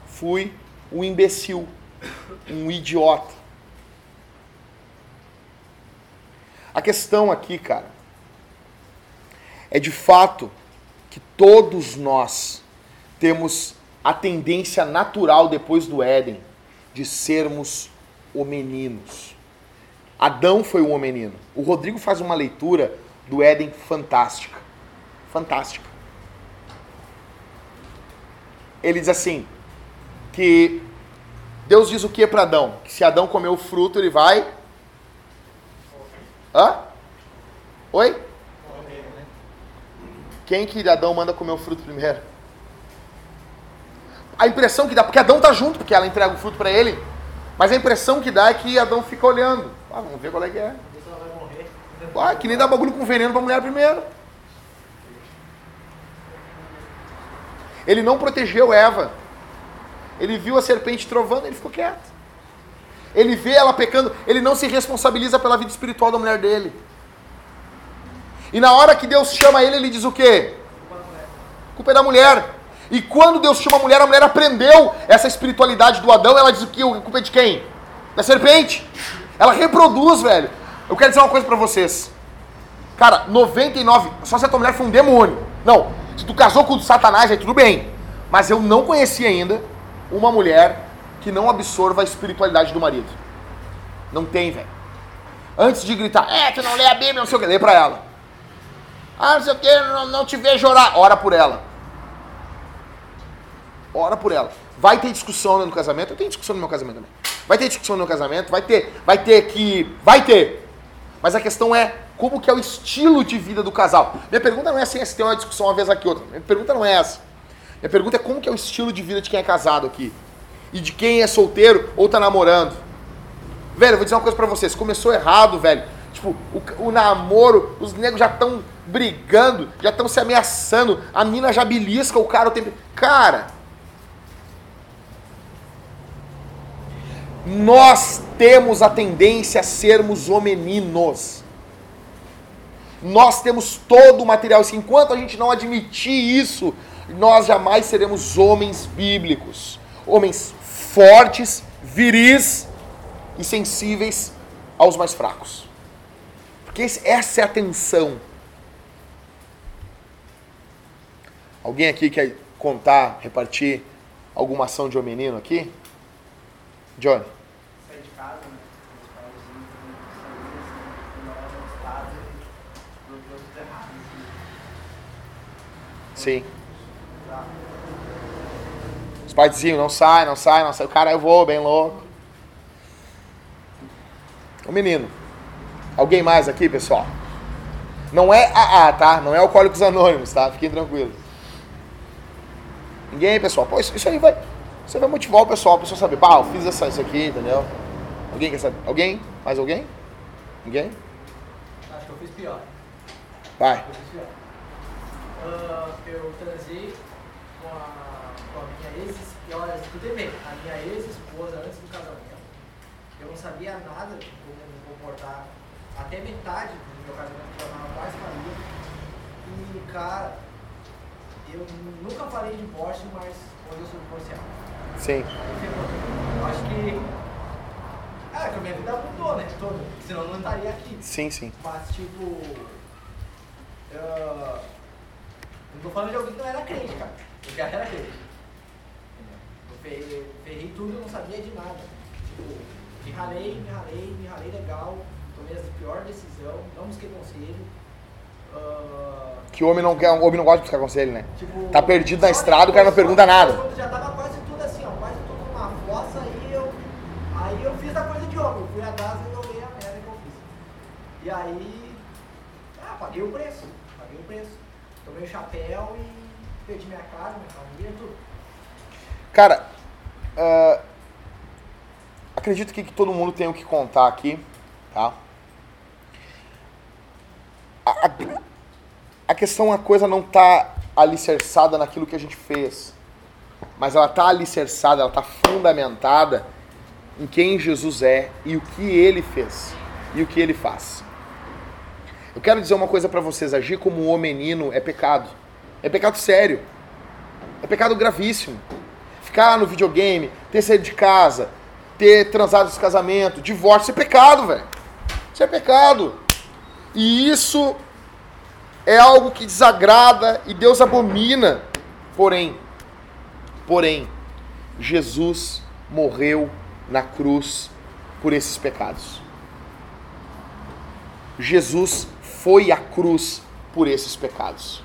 [SPEAKER 1] Fui o imbecil um idiota. A questão aqui, cara, é de fato que todos nós temos a tendência natural depois do Éden de sermos homeninos. Adão foi um homenino. O Rodrigo faz uma leitura do Éden fantástica. Fantástica. Ele diz assim: que Deus diz o que para Adão? Que se Adão comer o fruto, ele vai. Hã? Oi? Quem que Adão manda comer o fruto primeiro? A impressão que dá, porque Adão tá junto, porque ela entrega o fruto para ele. Mas a impressão que dá é que Adão fica olhando. Ah, vamos ver qual é que é. Ah, que nem dá bagulho com veneno pra mulher primeiro. Ele não protegeu Eva. Ele viu a serpente trovando, ele ficou quieto. Ele vê ela pecando, ele não se responsabiliza pela vida espiritual da mulher dele. E na hora que Deus chama ele, ele diz o quê? Culpa é da mulher. E quando Deus chama a mulher, a mulher aprendeu essa espiritualidade do Adão, ela diz o que? Culpa é de quem? Da serpente. Ela reproduz, velho. Eu quero dizer uma coisa para vocês. Cara, 99, só se a tua mulher foi um demônio. Não, se tu casou com o Satanás, aí tudo bem. Mas eu não conheci ainda uma mulher que não absorva a espiritualidade do marido. Não tem, velho. Antes de gritar, é, tu não lê a Bíblia, não sei o que, lê pra ela. Ah, não sei o que, não, não te vejo orar. Ora por ela. Ora por ela. Vai ter discussão no casamento, eu tenho discussão no meu casamento também. Vai ter discussão no meu casamento, vai ter, vai ter que, vai ter. Mas a questão é como que é o estilo de vida do casal. Minha pergunta não é assim, se tem uma discussão uma vez aqui outra. Minha pergunta não é essa. Minha pergunta é como que é o estilo de vida de quem é casado aqui. E de quem é solteiro ou tá namorando. Velho, eu vou dizer uma coisa pra vocês. Começou errado, velho. Tipo, o, o namoro, os negros já estão brigando, já estão se ameaçando. A mina já belisca o cara o tempo. Cara, nós temos a tendência a sermos homeninos. Nós temos todo o material. Enquanto a gente não admitir isso, nós jamais seremos homens bíblicos. Homens fortes, viris e sensíveis aos mais fracos. Porque essa é a tensão. Alguém aqui quer contar, repartir alguma ação de homenino aqui? Johnny.
[SPEAKER 2] Sair de casa, né? Os pais sair, morar no estado e bloqueou tudo errado.
[SPEAKER 1] Sim. Os pais diziam, não sai, não sai, não sai. O cara, eu vou, bem louco. O menino. Alguém mais aqui, pessoal? Não é AA, tá? Não é Alcoólicos Anônimos, tá? Fiquem tranquilos. Ninguém, pessoal. Pô, isso, isso aí vai... Você vai motivar o pessoal, a pessoa saber, pá, eu fiz essa, isso aqui, entendeu? Alguém quer saber? Alguém? Mais alguém? Ninguém?
[SPEAKER 2] Acho que eu fiz pior.
[SPEAKER 1] Vai.
[SPEAKER 2] Eu fiz pior. Ah, eu transei com a, com a minha ex, olha, escutei bem, a minha ex-esposa antes do casamento. Eu não sabia nada de como me comportar. Até metade do meu casamento que eu tava quase falia. E, cara, eu nunca falei de divórcio, mas quando eu sou divorciado.
[SPEAKER 1] Sim.
[SPEAKER 2] Eu acho que. É, que a minha vida mudou, né? Toda. Senão eu não estaria aqui.
[SPEAKER 1] Sim, sim.
[SPEAKER 2] Mas, tipo. ah, não tô falando de alguém que não era crente, cara. Eu já era crente. Ferrei, ferrei tudo, eu não sabia de nada. Tipo, me ralei, me ralei, me ralei legal. Tomei a pior decisão, não busquei conselho. Ah,
[SPEAKER 1] Que homem não quer, homem não gosta de buscar conselho, né?
[SPEAKER 2] tipo,
[SPEAKER 1] Tá perdido na estrada, o cara não pergunta nada.
[SPEAKER 2] Já tava quase tudo assim, ó, quase tudo numa fossa, aí eu, aí eu fiz a coisa de homem. Eu fui atrás e joguei a merda que eu fiz. E aí, ah, paguei o preço, paguei o preço. Tomei o chapéu e perdi minha casa, minha família, tudo.
[SPEAKER 1] Cara, ah, acredito que, que todo mundo tem o que contar aqui, tá? A, a- a questão, a coisa não tá alicerçada naquilo que a gente fez, mas ela tá alicerçada, ela tá fundamentada em quem Jesus é e o que ele fez e o que ele faz. Eu quero dizer uma coisa pra vocês, agir como um homenino é pecado. É pecado sério. É pecado gravíssimo ficar no videogame, ter saído de casa, ter transado esse casamento, divórcio, isso é pecado, velho. Isso é pecado. E isso é algo que desagrada e Deus abomina. Porém, porém, Jesus morreu na cruz por esses pecados. Jesus foi à cruz por esses pecados.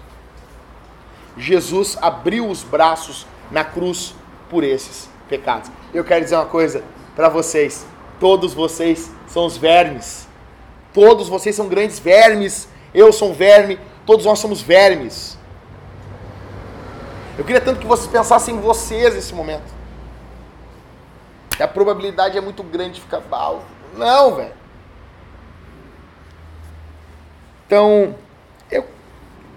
[SPEAKER 1] Jesus abriu os braços na cruz por esses pecados. Eu quero dizer uma coisa para vocês: todos vocês são os vermes. Todos vocês são grandes vermes. Eu sou um verme. Todos nós somos vermes. Eu queria tanto que vocês pensassem em vocês nesse momento. A probabilidade é muito grande de ficar mal. Não, velho. Então, eu,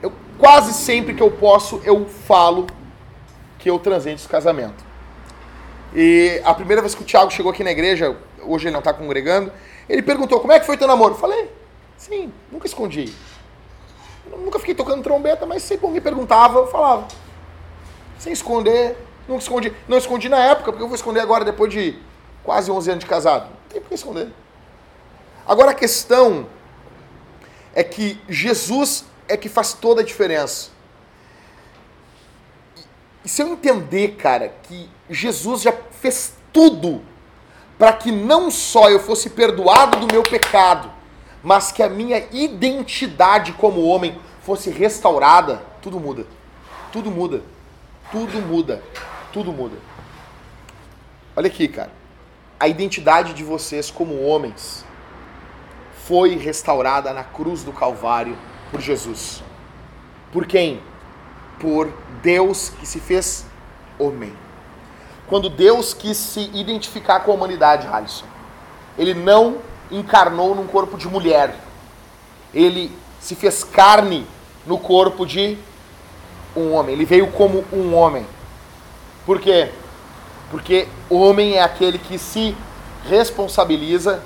[SPEAKER 1] eu quase sempre que eu posso, eu falo que eu transei esse casamento. E a primeira vez que o Thiago chegou aqui na igreja, hoje ele não está congregando, ele perguntou, como é que foi teu namoro? Eu falei, sim, nunca escondi. Eu nunca fiquei tocando trombeta, mas sempre alguém perguntava, eu falava. Sem esconder, nunca escondi. Não escondi na época, porque eu vou esconder agora depois de quase 11 anos de casado. Não tem por que esconder. Agora a questão é que Jesus é que faz toda a diferença. E se eu entender, cara, que Jesus já fez tudo para que não só eu fosse perdoado do meu pecado, mas que a minha identidade como homem fosse restaurada, tudo muda. Tudo muda. Tudo muda. Tudo muda. Olha aqui, cara. A identidade de vocês como homens foi restaurada na cruz do Calvário por Jesus. Por quem? Por Deus que se fez homem. Quando Deus quis se identificar com a humanidade, Alisson, ele não encarnou num corpo de mulher. Ele se fez carne no corpo de um homem. Ele veio como um homem. Por quê? Porque homem é aquele que se responsabiliza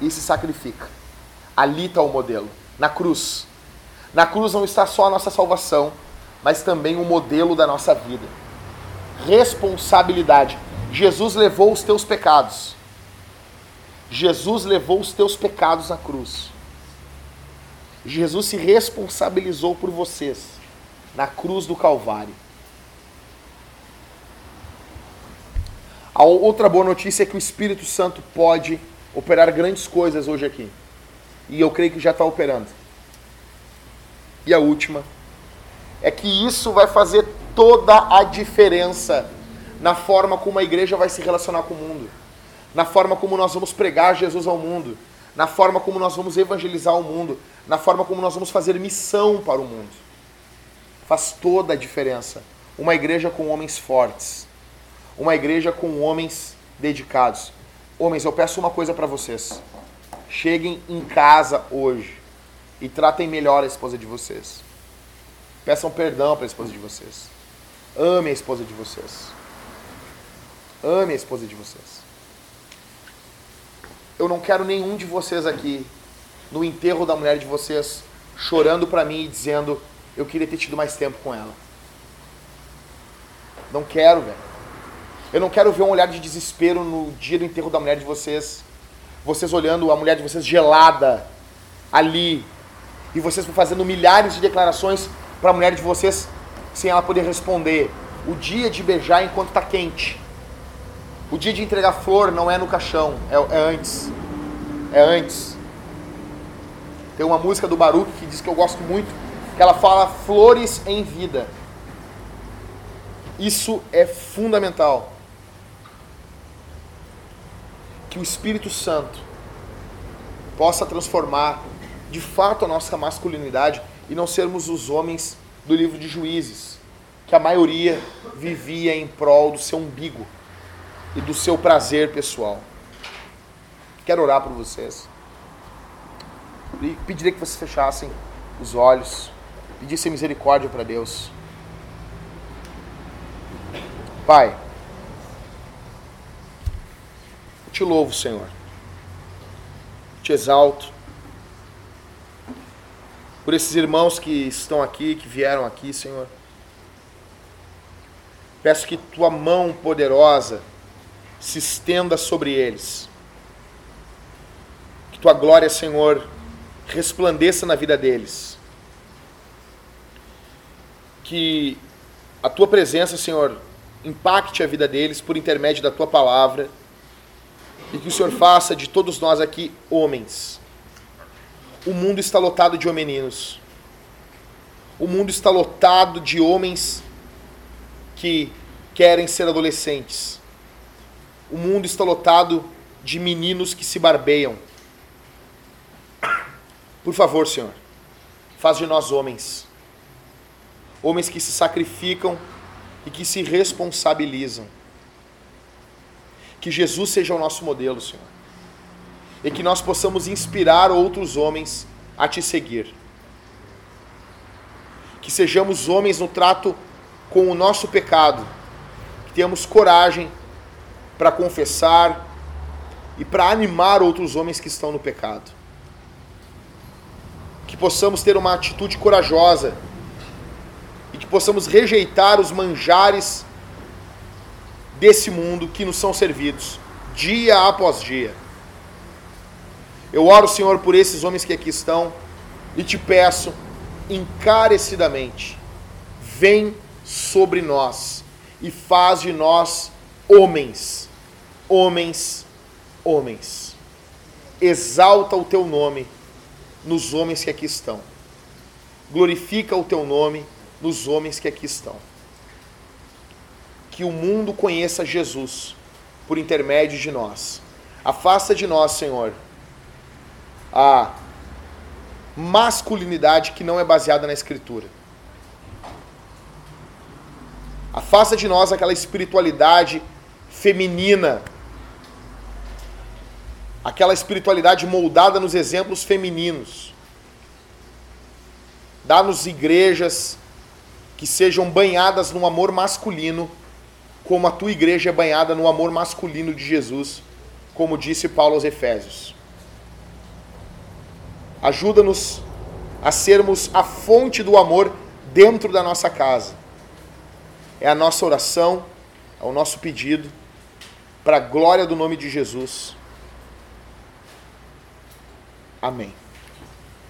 [SPEAKER 1] e se sacrifica. Ali está o modelo. Na cruz. Na cruz não está só a nossa salvação, mas também o modelo da nossa vida. Responsabilidade. Jesus levou os teus pecados. Jesus levou os teus pecados na cruz. Jesus se responsabilizou por vocês na cruz do Calvário. A outra boa notícia é que o Espírito Santo pode operar grandes coisas hoje aqui. E eu creio que já está operando. E a última é que isso vai fazer toda a diferença na forma como a igreja vai se relacionar com o mundo na forma como nós vamos pregar Jesus ao mundo, na forma como nós vamos evangelizar o mundo, na forma como nós vamos fazer missão para o mundo. Faz toda a diferença. Uma igreja com homens fortes, uma igreja com homens dedicados. Homens, eu peço uma coisa para vocês. Cheguem em casa hoje e tratem melhor a esposa de vocês. Peçam perdão para a esposa de vocês. Ame a esposa de vocês. Ame a esposa de vocês eu não quero nenhum de vocês aqui no enterro da mulher de vocês chorando para mim e dizendo eu queria ter tido mais tempo com ela. Não quero, velho. Eu não quero ver um olhar de desespero no dia do enterro da mulher de vocês. Vocês olhando a mulher de vocês gelada ali. E vocês fazendo milhares de declarações para a mulher de vocês sem ela poder responder. O dia de beijar enquanto está quente. O dia de entregar flor não é no caixão, é, é antes. É antes. Tem uma música do Baruch que diz que eu gosto muito, que ela fala flores em vida. Isso é fundamental. Que o Espírito Santo possa transformar de fato a nossa masculinidade e não sermos os homens do livro de Juízes, que a maioria vivia em prol do seu umbigo e do seu prazer pessoal. Quero orar por vocês. E pediria que vocês fechassem os olhos, pedissem misericórdia para Deus. Pai, eu te louvo, Senhor. Te exalto por esses irmãos que estão aqui, que vieram aqui, Senhor. Peço que tua mão poderosa se estenda sobre eles. Que tua glória, Senhor, resplandeça na vida deles. Que a tua presença, Senhor, impacte a vida deles por intermédio da tua palavra. E que o Senhor faça de todos nós aqui homens. O mundo está lotado de homeninos. O mundo está lotado de homens que querem ser adolescentes. O mundo está lotado de meninos que se barbeiam. Por favor, Senhor, faz de nós homens. Homens que se sacrificam e que se responsabilizam. Que Jesus seja o nosso modelo, Senhor. E que nós possamos inspirar outros homens a te seguir. Que sejamos homens no trato com o nosso pecado. Que tenhamos coragem para confessar e para animar outros homens que estão no pecado. Que possamos ter uma atitude corajosa e que possamos rejeitar os manjares desse mundo que nos são servidos, dia após dia. Eu oro, Senhor, por esses homens que aqui estão e te peço encarecidamente: vem sobre nós e faz de nós homens, homens, homens. Exalta o teu nome nos homens que aqui estão. Glorifica o teu nome nos homens que aqui estão. Que o mundo conheça Jesus por intermédio de nós. Afasta de nós, Senhor, a masculinidade que não é baseada na Escritura. Afasta de nós aquela espiritualidade feminina, aquela espiritualidade moldada nos exemplos femininos. Dá-nos igrejas que sejam banhadas no amor masculino, como a tua igreja é banhada no amor masculino de Jesus, como disse Paulo aos Efésios. Ajuda-nos a sermos a fonte do amor dentro da nossa casa. É a nossa oração, é o nosso pedido, para a glória do nome de Jesus. Amém.